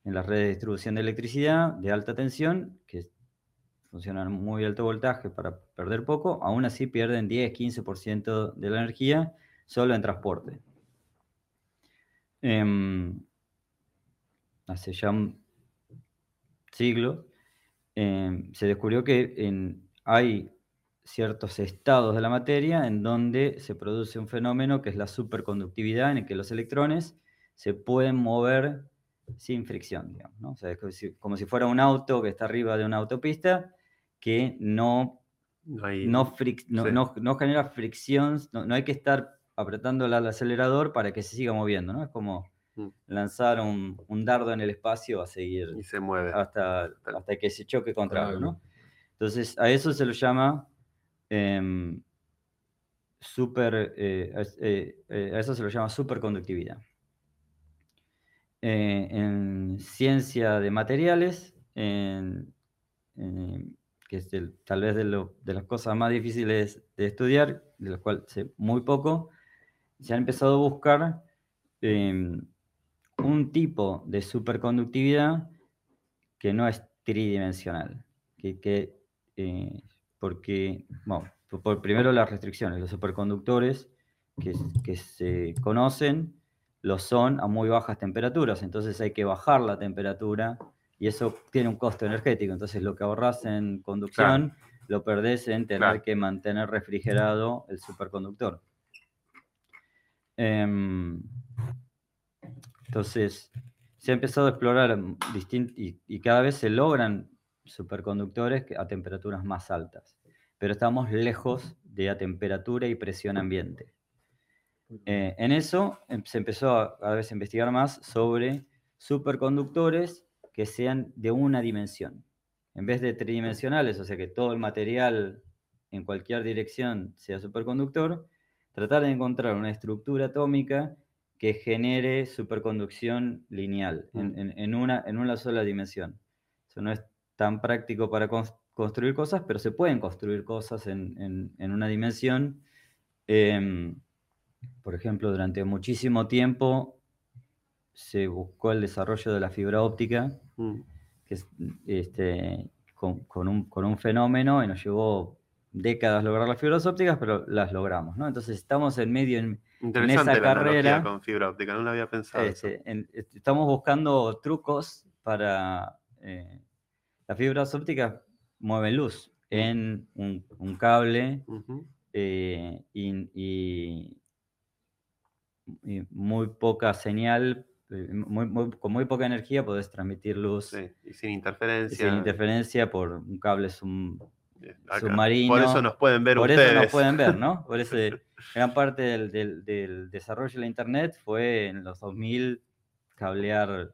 en las redes de distribución de electricidad de alta tensión, que funcionan muy alto voltaje para perder poco, aún así pierden 10-15% de la energía solo en transporte. Em, hace ya un siglo, em, se descubrió que hay ciertos estados de la materia en donde se produce un fenómeno que es la superconductividad, en el que los electrones se pueden mover sin fricción. O sea, como si fuera un auto que está arriba de una autopista que no, No hay- no, fric- no, sí. no- no genera fricción, no, no hay que estar apretando al acelerador para que se siga moviendo, ¿no? Es como Mm. lanzar un, un dardo en el espacio a seguir y se mueve. hasta, hasta que se choque contra algo, algo. ¿no? Entonces, a eso se lo llama em, super, eh, eh, eh, a eso se lo llama superconductividad. En ciencia de materiales, en- en- que es el- tal vez de, lo- de las cosas más difíciles de estudiar, de las cuales sé muy poco, se ha empezado a buscar em, un tipo de superconductividad que no es tridimensional. Que, que, eh, porque, bueno, por, primero las restricciones, los superconductores que, que se conocen lo son a muy bajas temperaturas, entonces hay que bajar la temperatura y eso tiene un costo energético, entonces lo que ahorras en conducción lo perdés en tener Claro. que mantener refrigerado el superconductor. Em, entonces, se ha empezado a explorar y, y cada vez se logran superconductores a temperaturas más altas, pero estamos lejos de a temperatura y presión ambiente. Eh, en eso em- se empezó a, a vez a investigar más sobre superconductores que sean de una dimensión. En vez de tridimensionales, o sea que todo el material en cualquier dirección sea superconductor, tratar de encontrar una estructura atómica que genere superconducción lineal en, Mm. en- en una, en una sola dimensión. Eso no es tan práctico para cons- construir cosas, pero se pueden construir cosas en, en- una dimensión. Em, por ejemplo, durante muchísimo tiempo se buscó el desarrollo de la fibra óptica. Que es, este, con, con un, con un fenómeno y nos llevó décadas lograr las fibras ópticas, pero las logramos, ¿no? Entonces estamos en medio, en, Interesante esa la carrera, con fibra óptica, no lo había pensado. este, en- estamos buscando trucos para... eh, las fibras ópticas mueven luz en un, un cable eh, y, y- y muy poca señal, muy- muy- con muy poca energía podés transmitir luz Sí, y sin sin interferencia. interferencia por un cable sum- Eh, submarino. Por eso nos pueden ver por ustedes. eso nos pueden ver, ¿no? Por eso eh, <laughs> gran parte del, del- del desarrollo de la Internet fue en los 2000 cablear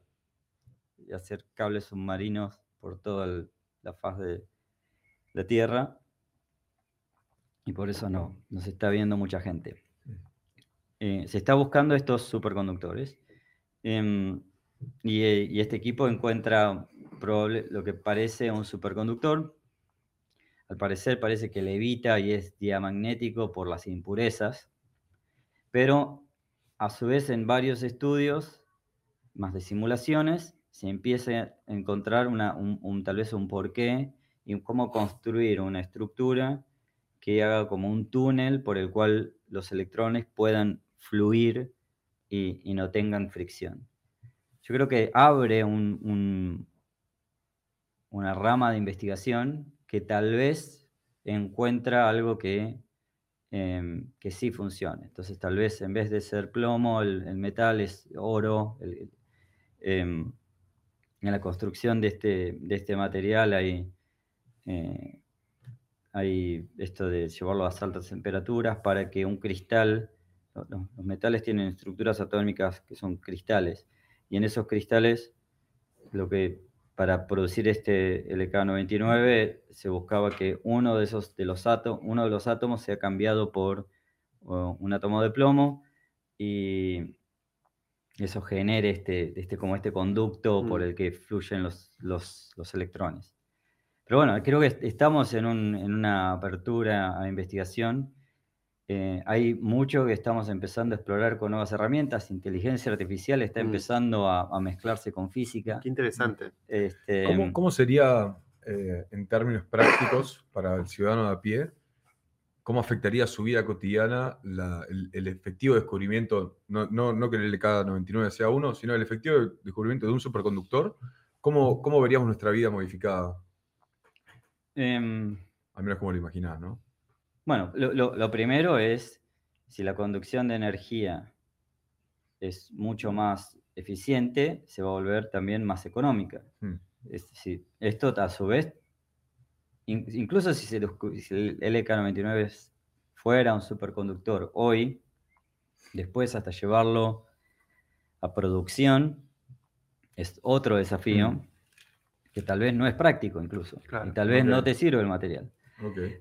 y hacer cables submarinos por toda el- la faz de la Tierra. Y por eso no, nos está viendo mucha gente. Eh, se está buscando estos superconductores. Em, y, eh, y este equipo encuentra probable- lo que parece un superconductor. Al parecer parece que levita y es diamagnético por las impurezas. Pero a su vez en varios estudios, más de simulaciones, se empieza a encontrar una, un, tal vez un porqué y cómo construir una estructura que haga como un túnel por el cual los electrones puedan fluir y, no tengan fricción. Yo creo que abre un- un- una rama de investigación que tal vez encuentra algo que, em, que sí funcione. Entonces tal vez en vez de ser plomo, el, metal es oro. em, en la construcción de este, de este material hay, eh, hay esto de llevarlo a altas temperaturas para que un cristal, lo- lo- los metales tienen estructuras atómicas que son cristales, y en esos cristales lo que para producir este LK99 se buscaba que uno de esos de los átomos, uno de los átomos sea cambiado por uh, un átomo de plomo y eso genere este, este como este conducto por Mm. el que fluyen los, los, los electrones. Pero bueno, creo que est- estamos en, un- en una apertura a investigación. Eh, hay mucho que estamos empezando a explorar con nuevas herramientas. Inteligencia artificial está Mm. empezando a, a mezclarse con física. Qué interesante. Este, ¿Cómo, cómo sería, eh, en términos prácticos, para el ciudadano de a pie, cómo afectaría su vida cotidiana la- el, el efectivo descubrimiento, no, no, no que el LK99 sea uno, sino el efectivo descubrimiento de un superconductor? ¿Cómo, cómo veríamos nuestra vida modificada? em, Al menos como lo imaginás, ¿no? Bueno, lo, lo- lo primero es si la conducción de energía es mucho más eficiente, se va a volver también más económica. Mm. Es decir, esto a su vez, in- incluso si, se descu- si el LK99 es- fuera un superconductor hoy, después hasta llevarlo a producción, es otro desafío Mm. que tal vez no es práctico incluso, Claro, y tal vez no te sirve el material.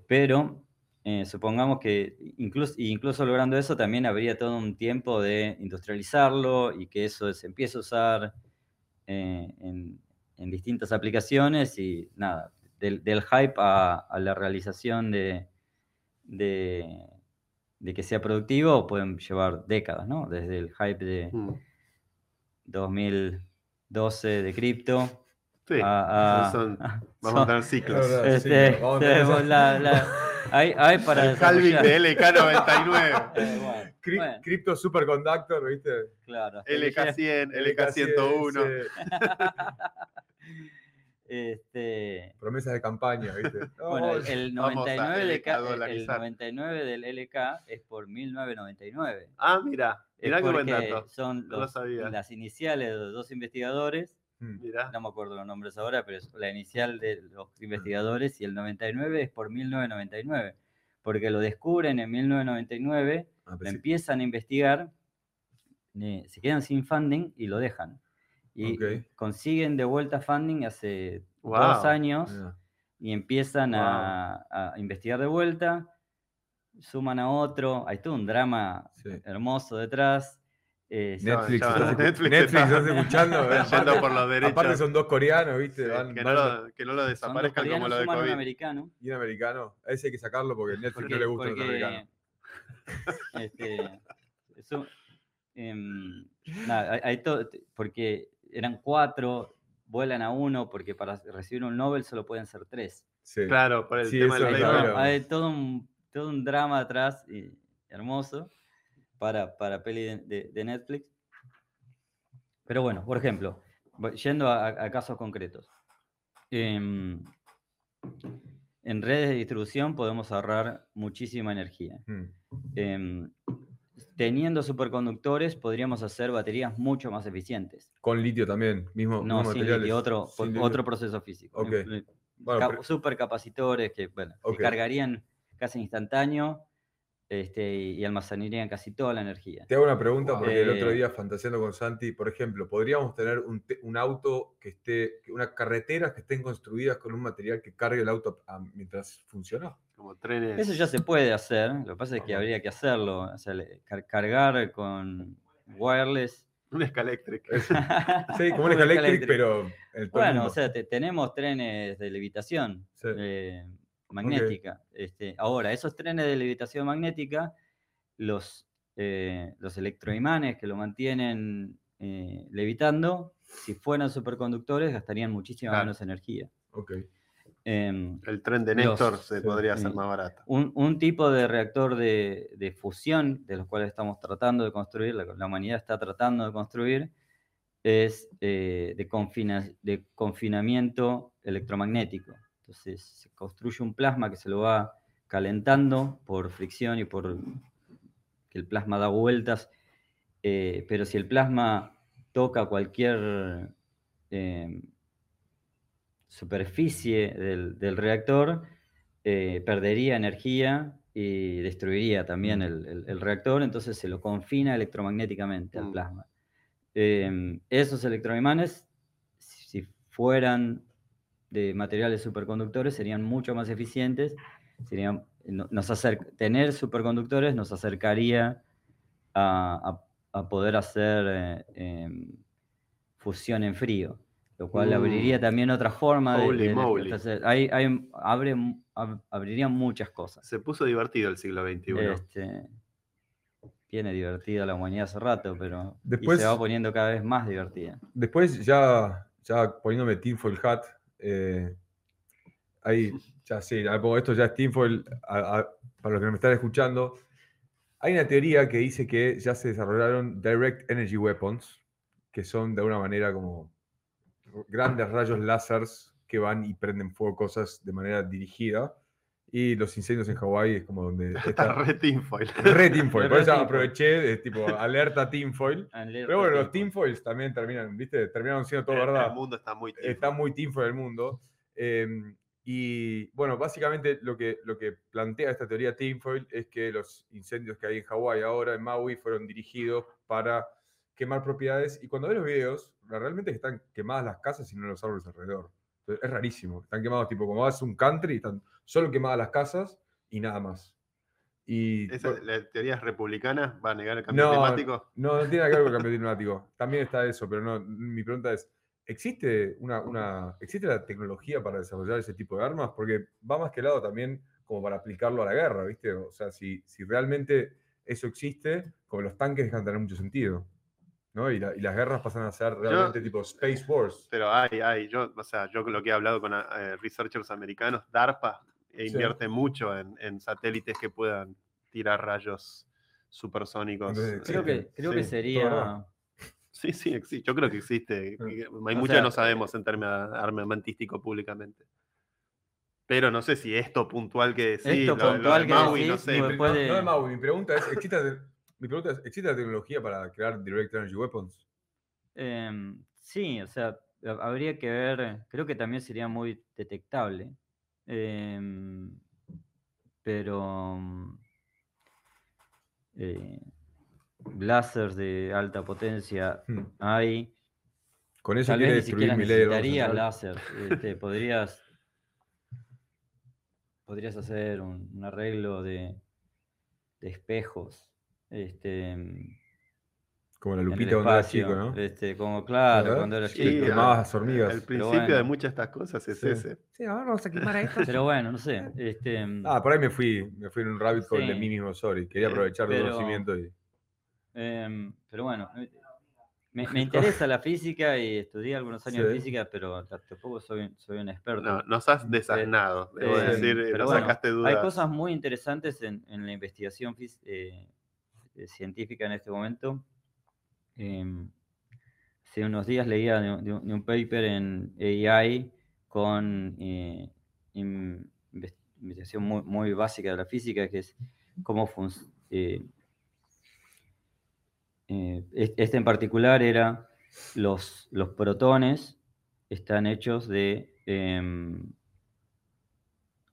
Pero eh, supongamos que incluso, incluso logrando eso también habría todo un tiempo de industrializarlo y que eso se empiece a usar eh, en, en distintas aplicaciones y nada, del, del hype a, a la realización de, de, de que sea productivo pueden llevar décadas, ¿no? Desde el hype de Mm. 2012 de cripto Sí, a... a- son- a- <laughs> vamos a tener ciclos. Es verdad. este, sí, vamos a tener tenemos esa- la- la- hay, hay para el halving desarrollar. de LK99, Eh, bueno, Cri- bueno, Crypto Superconductor, ¿viste? claro. LK100, LK101. sí. <laughs> Este, Promesas de campaña, ¿viste? <laughs> bueno, No, el, el Vamos a 99 de LK el dolarizar. 99 del LK es por 1999. Ah, mira, mirá qué buen dato. son No lo los- sabía. las iniciales de los dos investigadores. Mirá. no me acuerdo los nombres ahora, pero es la inicial de los investigadores y el 99 es por 1999. porque lo descubren en 1999, Ah, lo empiezan a investigar, eh, se quedan sin funding y lo dejan. Y consiguen de vuelta funding hace dos años y empiezan a, a investigar de vuelta, suman a otro, hay todo un drama Sí. hermoso detrás. Eh, Netflix, ya, Netflix Netflix, está- estás escuchando. <laughs> Está aparte- yendo por los derechos. Aparte son dos coreanos, ¿viste? Sí, Van- que, van- no lo, que no lo son dos desaparezcan como lo de a un COVID. americano. y un americano. A ese hay que sacarlo porque Netflix Porque, no le gusta a los porque, americanos. este, eso, em, nada, hay- hay todo- porque eran cuatro, vuelan a uno, porque para recibir un Nobel solo pueden ser tres. Sí. Claro, por el Sí, tema del Hay, todo, hay todo un, todo un drama atrás y hermoso para, para peli de, de- de Netflix. Pero bueno, por ejemplo, yendo a, a casos concretos. em, en redes de distribución podemos ahorrar muchísima energía. Mm. Em, teniendo superconductores podríamos hacer baterías mucho más eficientes. Con litio también, mismo, No, sin litio, otro, Sin litio. otro proceso físico. Em, Bueno, ca- pero- supercapacitores que, bueno, que cargarían casi instantáneo este, y, almacenarían casi toda la energía. Te hago una pregunta porque el otro Eh, día fantaseando con Santi, por ejemplo, podríamos tener un, auto que esté, unas carreteras que estén construidas con un material que cargue el auto a- mientras funciona. Como trenes. Eso ya se puede hacer, lo que pasa es que habría que hacerlo, o sea, car- cargar con wireless. Un Escalectric. <laughs> Sí, como un Electric. pero el Bueno, o sea, te- tenemos trenes de levitación Sí. eh, magnética. Este, ahora, esos trenes de levitación magnética, los, eh, los electroimanes que lo mantienen eh, levitando, si fueran superconductores, gastarían muchísima Claro. menos energía. Ok. Em, El tren de Los- Néstor se sí, podría hacer más barato. un, un tipo de reactor de, de fusión, de los cuales estamos tratando de construir, la, la humanidad está tratando de construir, es eh, de, confina- de confinamiento electromagnético. Entonces se construye un plasma que se lo va calentando por fricción y por que el plasma da vueltas, eh, pero si el plasma toca cualquier eh, superficie del, del reactor, eh, perdería energía y destruiría también Mm. el, el- el reactor, entonces se lo confina electromagnéticamente al Mm. plasma. Em, esos electroimanes, si fueran de materiales superconductores, serían mucho más eficientes. Serían, nos acer- tener superconductores nos acercaría a, a- a poder hacer eh, em, fusión en frío, lo cual abriría Mm. también otra forma de, de moly. Entonces, hay, hay- abre, ab- abrirían muchas cosas. Se puso divertido el siglo XXI. Este, viene divertida la humanidad hace rato, pero y Después- se va poniendo cada vez más divertida. Después, ya, ya poniéndome tinfoil hat, eh, ahí, ya sí, pongo esto ya es tinfoil, para los que me están escuchando. Hay una teoría que dice que ya se desarrollaron direct energy weapons, que son de alguna manera como grandes rayos láseres que van y prenden fuego cosas de manera dirigida. Y los incendios en Hawái es como donde <laughs> Está está re tinfoil. <laughs> re tinfoil. Por eso aproveché tipo alerta tinfoil. Pero bueno, los tinfoils también terminan, ¿viste? Terminaron siendo todo El- verdad. El mundo está muy tinfoil. Está muy tinfoil el mundo. Eh, y bueno, básicamente lo que, lo que plantea esta teoría tinfoil es que los incendios que hay en Hawái ahora, en Maui, fueron dirigidos para quemar propiedades. Y cuando ves los videos, realmente están quemadas las casas y no los árboles alrededor. Entonces, es rarísimo. Están quemados, tipo, como vas a un country, están solo quemadas las casas y nada más. Y Esa, la teoría es republicana, va a negar el cambio No, climático. no, no tiene nada que ver con el cambio <laughs> climático. También está eso, pero no. Mi pregunta es: ¿existe una, una, ¿existe la tecnología para desarrollar ese tipo de armas? Porque va más que lado también como para aplicarlo a la guerra, ¿viste? O sea, si, si realmente eso existe, como los tanques dejan de tener mucho sentido. ¿No? Y, la- y las guerras pasan a ser realmente tipo Space Wars. Pero hay, hay, yo, o sea, yo lo que he hablado con eh, researchers americanos, DARPA e Sí. invierte mucho en, en satélites que puedan tirar rayos supersónicos. Entonces, Creo que, creo que sería. Sí, sí, existe. Yo creo que existe. Mm. Hay mucho que no sabemos en términos armamentísticos públicamente. Pero no sé si esto puntual que decís, Esto lo- lo de puntual que decís, no sé. No de Maui, mi pregunta es: ¿existe, mi pregunta es, ¿existe la tecnología para crear Direct Energy Weapons? Em, sí, o sea, ha- habría que ver, creo que también sería muy detectable. Em, pero mm, eh, láseres de alta potencia Hmm. hay. Con eso Tal quiere vez ni destruir siquiera mi ley láser. este, podrías, podrías hacer un, un arreglo de, de espejos. Este, mm, Como la el lupita cuando era chico, ¿no? este, como claro, ¿Verdad? cuando era Sí, chico. Que quemabas las hormigas. El principio de muchas de estas cosas es Sí. ese. Sí, ahora vamos a quemar a esto. Pero bueno, no sé. Este, mm, Ah, por ahí me fui, me fui en un rabbit hole de Sí. mí mismo, sorry. Quería aprovechar tu Pero- conocimiento y. Em, pero bueno, eh, me, me interesa la física y estudié algunos años de física, pero ta- tampoco soy, soy un experto. No, nos has desasnado, debo Eh, decir, eh, pero bueno, sacaste dudas. Hay cosas muy interesantes en, en la investigación eh, eh, científica en este momento. Em, hace unos días leía de, un- paper en AI con eh, in- inves- investigación muy, básica de la física, que es cómo funciona. este en particular era los, los protones están hechos de em,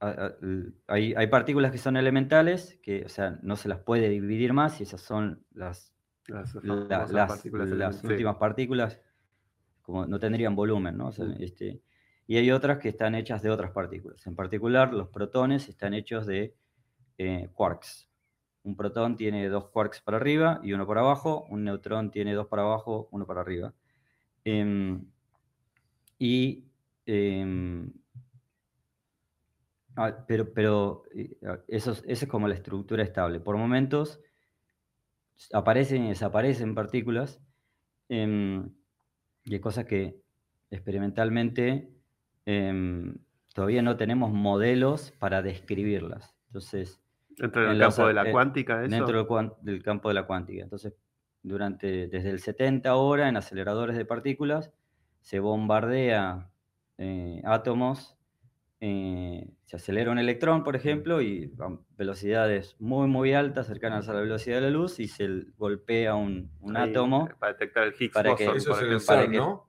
hay, hay partículas que son elementales, que o sea, no se las puede dividir más, y esas son las, Las, la- famosas las, partículas las elementales. Sí. últimas partículas, como no tendrían volumen, ¿no? O sea, este, y hay otras que están hechas de otras partículas. En particular, los protones están hechos de eh, quarks. Un protón tiene dos quarks para arriba y uno para abajo, un neutrón tiene dos para abajo, uno para arriba. Em, y em, Ah, pero, pero eh, ah, eso, es- eso es como la estructura estable. Por momentos aparecen y desaparecen partículas em, y hay cosas que experimentalmente em, todavía no tenemos modelos para describirlas. Entonces, Dentro del en los campo de la eh, cuántica, eso. dentro del, del campo de la cuántica. Entonces, durante, desde el 70 ahora, en aceleradores de partículas, se bombardea eh, átomos, eh, se acelera un electrón, por ejemplo, y a velocidades muy, muy altas, cercanas a la velocidad de la luz, y se golpea un, un ahí, átomo. Para detectar el Higgs para que- Eso es el CERN, que- ¿no?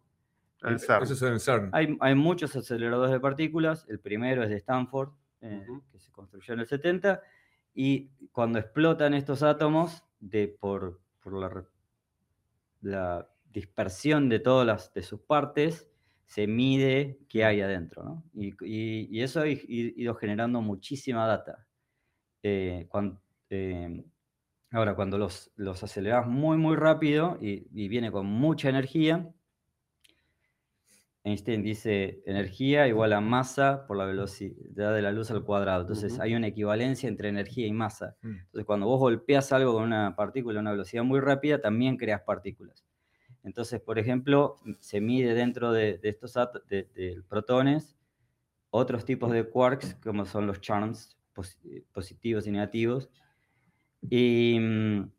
El CERN. Eso es el CERN. Hay, hay muchos aceleradores de partículas. El primero es de Stanford, eh, que se construyó en el 70. Y cuando explotan estos átomos, de, por, por la, la dispersión de todas las, de sus partes, se mide qué hay adentro. ¿no? Y, y- y eso ha ido generando muchísima data. Eh, eh, ahora, cuando los, los aceleras muy, muy rápido y, y viene con mucha energía, Einstein dice energía igual a masa por la velocidad de la luz al cuadrado. Entonces hay una equivalencia entre energía y masa. Mm. Entonces cuando vos golpeas algo con una partícula a una velocidad muy rápida, también creas partículas. Entonces, por ejemplo, se mide dentro de, estos protones otros tipos de quarks, como son los charms posi- positivos y negativos. Y mm,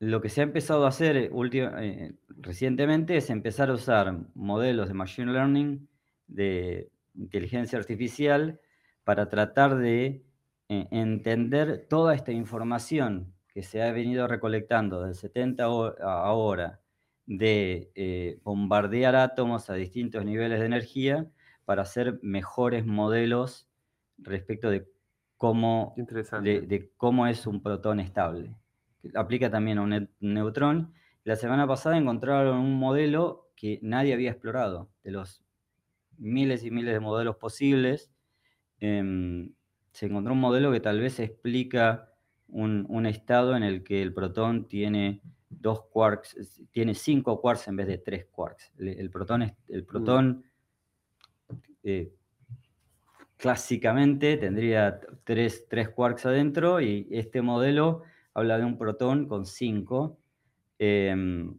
lo que se ha empezado a hacer eh, eh, recientemente es empezar a usar modelos de machine learning, de inteligencia artificial, para tratar de eh, entender toda esta información que se ha venido recolectando del 70 o- a ahora de eh, bombardear átomos a distintos niveles de energía para hacer mejores modelos respecto de cómo de, de cómo es un protón estable. Aplica también a un ne- neutrón. La semana pasada encontraron un modelo que nadie había explorado. De los miles y miles de modelos posibles, em, se encontró un modelo que tal vez explica un, un estado en el que el protón tiene dos quarks, tiene cinco quarks en vez de tres quarks. El, el protón, es- el protón eh, clásicamente tendría tres, tres quarks adentro y este modelo habla de un protón con cinco, em,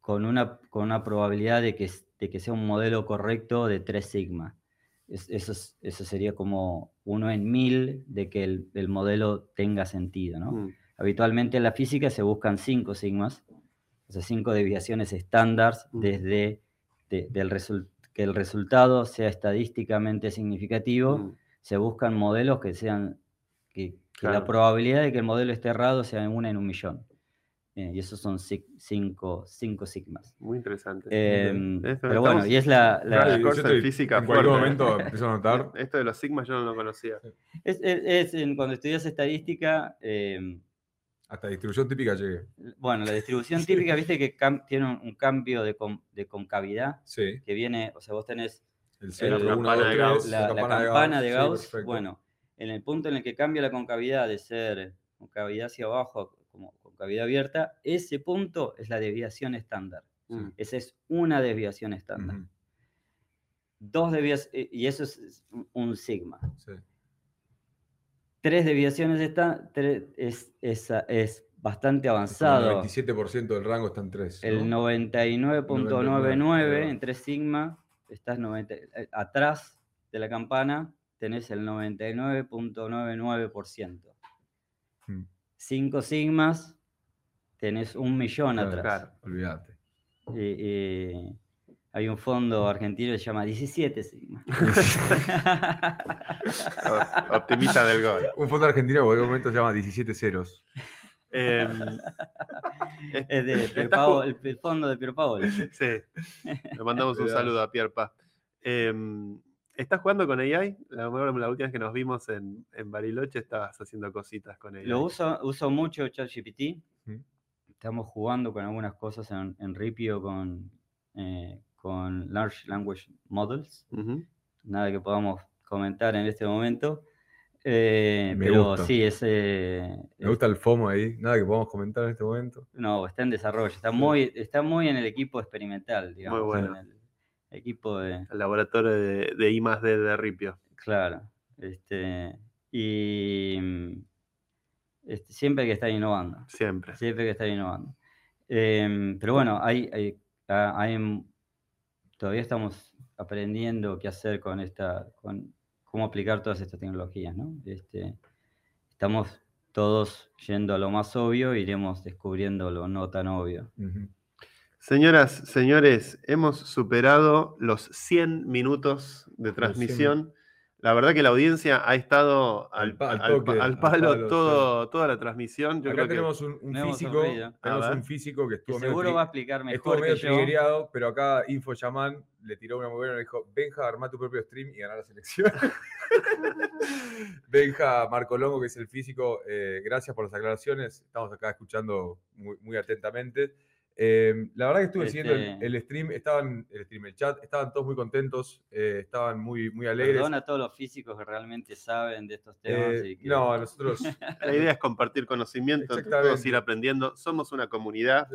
con, una, con una probabilidad de que, de que sea un modelo correcto de 3 sigma. Es- eso, es- eso sería como uno en mil de que el, el modelo tenga sentido. ¿no? Mm. Habitualmente en la física se buscan 5 sigmas, o sea, 5 desviaciones estándar Mm. desde de- del resul- que el resultado sea estadísticamente significativo. Mm. Se buscan modelos que sean, que, que la probabilidad de que el modelo esté errado sea una en un millón. Eh, y esos son 5 sigmas. Muy interesante. Em, Esto pero bueno, y es la... la- Claro, yo estoy- física En cualquier momento empiezo a notar. <laughs> Esto de los sigmas yo no lo conocía. es, es- es en- cuando estudias estadística, em, Hasta distribución típica llegué. bueno, la distribución <laughs> típica, viste que tiene un, un cambio de, con- de concavidad Sí. que viene, o sea, vos tenés El centro, la uno, campana dos, de tres, Gauss. la, la campana de Gauss, bueno, en el punto en el que cambia la concavidad de ser concavidad hacia abajo concavidad abierta, ese punto es la desviación estándar. Mm. Esa es una desviación estándar. Dos desviaciones, y eso es- es un- sigma. sí. Tres desviaciones está, tres, es, esa- es bastante El avanzado. 27% del rango está en 3. El 99.99 99, en 3 sigma, estás 90 eh, atrás de la campana, tenés el 99.99%. Mm. 5 sigmas, tenés un millón Claro, atrás. claro. Olvídate. Y- y hay un fondo argentino que se llama 17 sigma. O- <laughs> Optimista del gol. Un fondo argentino que en cualquier momento se llama 17 ceros. Em, <laughs> es de <laughs> Pier Paolo- el, el fondo de Pier Paolo. sí. Le mandamos un saludo a Pierpa. Em, ¿Estás jugando con AI? La, la última vez que nos vimos en, en Bariloche estabas haciendo cositas con AI. Lo uso, uso mucho ChatGPT. Ujú. Estamos jugando con algunas cosas en, en Ripio con, eh, con Large Language Models. Nada que podamos comentar en este momento. Eh, Me pero gusta. sí, es, eh, Me gusta el FOMO ahí. Nada que podamos comentar en este momento. no, está en desarrollo. Está muy, está muy en el equipo experimental, digamos. bueno. En el equipo de, El laboratorio de, de I más D de Ripio. Claro. Este, y este, siempre hay que estar innovando. Siempre. Siempre hay que estar innovando. Em, pero bueno, hay, hay- hay todavía estamos aprendiendo qué hacer con esta, con cómo aplicar todas estas tecnologías, ¿no? Este, estamos todos yendo a lo más obvio, iremos descubriendo lo no tan obvio. Ujú. Señoras, señores, hemos superado los 100 minutos de 100 transmisión. La verdad que la audiencia ha estado al, Al pa- al al- toque, al al palo, palo, todo, toda la transmisión. Yo Acá creo que tenemos un, físico. Tenemos un físico que Que estuvo medio seguro tri- va a explicar Estuvo medio que yo. pero acá Info Yaman le tiró una muy buena y le dijo: Benja, arma tu propio stream y ganar la selección. <laughs> Benja Marco Longo, que es el físico, eh, gracias por las aclaraciones. Estamos acá escuchando muy, muy atentamente. Eh, la verdad que estuve siguiendo el, Este- el stream, estaban, el stream, el chat, estaban todos muy contentos, eh, estaban muy, muy alegres. Perdona a todos los físicos que realmente saben de estos temas. Eh, y que- no, nosotros <laughs> la idea es compartir conocimiento, todos ir aprendiendo. Somos una comunidad,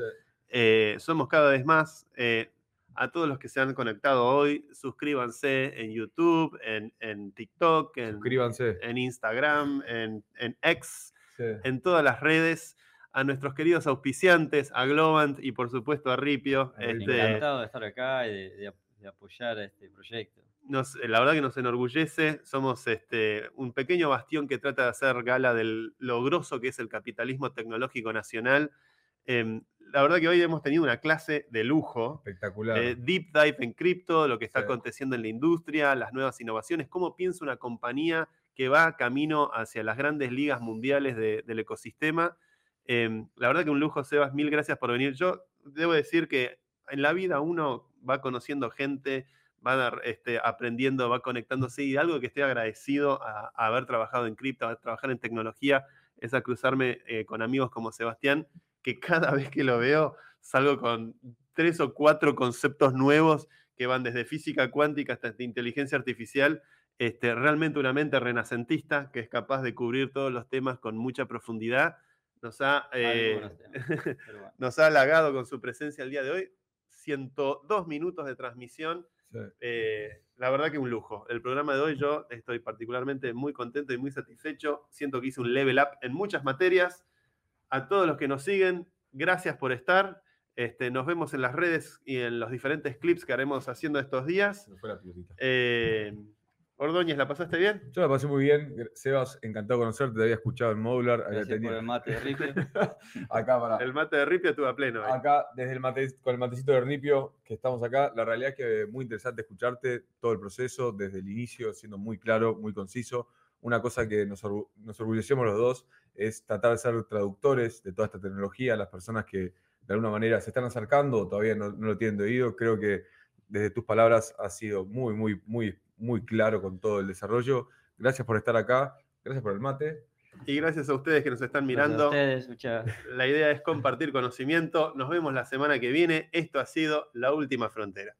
eh, somos cada vez más. eh, a todos los que se han conectado hoy, suscríbanse en YouTube, en, en TikTok, en, suscríbanse. en Instagram, en, en X. Sí. en todas las redes, a nuestros queridos auspiciantes, a Globant y por supuesto a Ripio. Este, Encantado de estar acá y de, de ap- de apoyar a este proyecto. nos- la verdad que nos enorgullece, somos este, un pequeño bastión que trata de hacer gala de lo grosso que es el capitalismo tecnológico nacional. Em, la verdad que hoy hemos tenido una clase de lujo, Espectacular. eh, deep dive en cripto, lo que está Sí. aconteciendo en la industria, las nuevas innovaciones, cómo piensa una compañía que va camino hacia las grandes ligas mundiales de- del ecosistema. Em, la verdad que un lujo, Sebas, mil gracias por venir. Yo debo decir que en la vida uno va conociendo gente, va este, aprendiendo, va conectándose y algo que estoy agradecido a, a haber trabajado en cripto, a trabajar en tecnología, es a cruzarme eh, con amigos como Sebastián, que <laughs> cada vez que lo veo salgo con tres o cuatro conceptos nuevos que van desde física cuántica hasta inteligencia artificial. Este, realmente una mente renacentista que es capaz de cubrir todos los temas con mucha profundidad. Nos ha, eh, <laughs> bueno. nos ha halagado con su presencia el día de hoy. 102 minutos de transmisión. Sí. Eh, la verdad que un lujo. El programa de hoy yo estoy particularmente muy contento y muy satisfecho. Siento que hice un level up en muchas materias. A todos los que nos siguen, gracias por estar. Este, nos vemos en las redes y en los diferentes clips que haremos haciendo estos días. Fue la. Eh, Ordóñez, ¿la pasaste bien? Yo la pasé muy bien. Sebas, encantado de conocerte. Te había escuchado en Modular. Gracias por tenido- el mate de Ripio. <laughs> acá para. El mate de Ripio estuvo a pleno. Acá, desde el mate, con el matecito de Ripio, que estamos acá, la realidad es que muy interesante escucharte todo el proceso, desde el inicio, siendo muy claro, muy conciso. una cosa que nos, orgu- nos orgullecemos los dos es tratar de ser traductores de toda esta tecnología, las personas que de alguna manera se están acercando o todavía no, no lo tienen de oído. Creo que desde tus palabras has sido muy, muy, muy, muy claro con todo el desarrollo. Gracias por estar acá, gracias por el mate. Y gracias a ustedes que nos están Gracias a mirando. ustedes, muchas La idea es compartir conocimiento. Nos vemos la semana que viene. Esto ha sido La Última Frontera.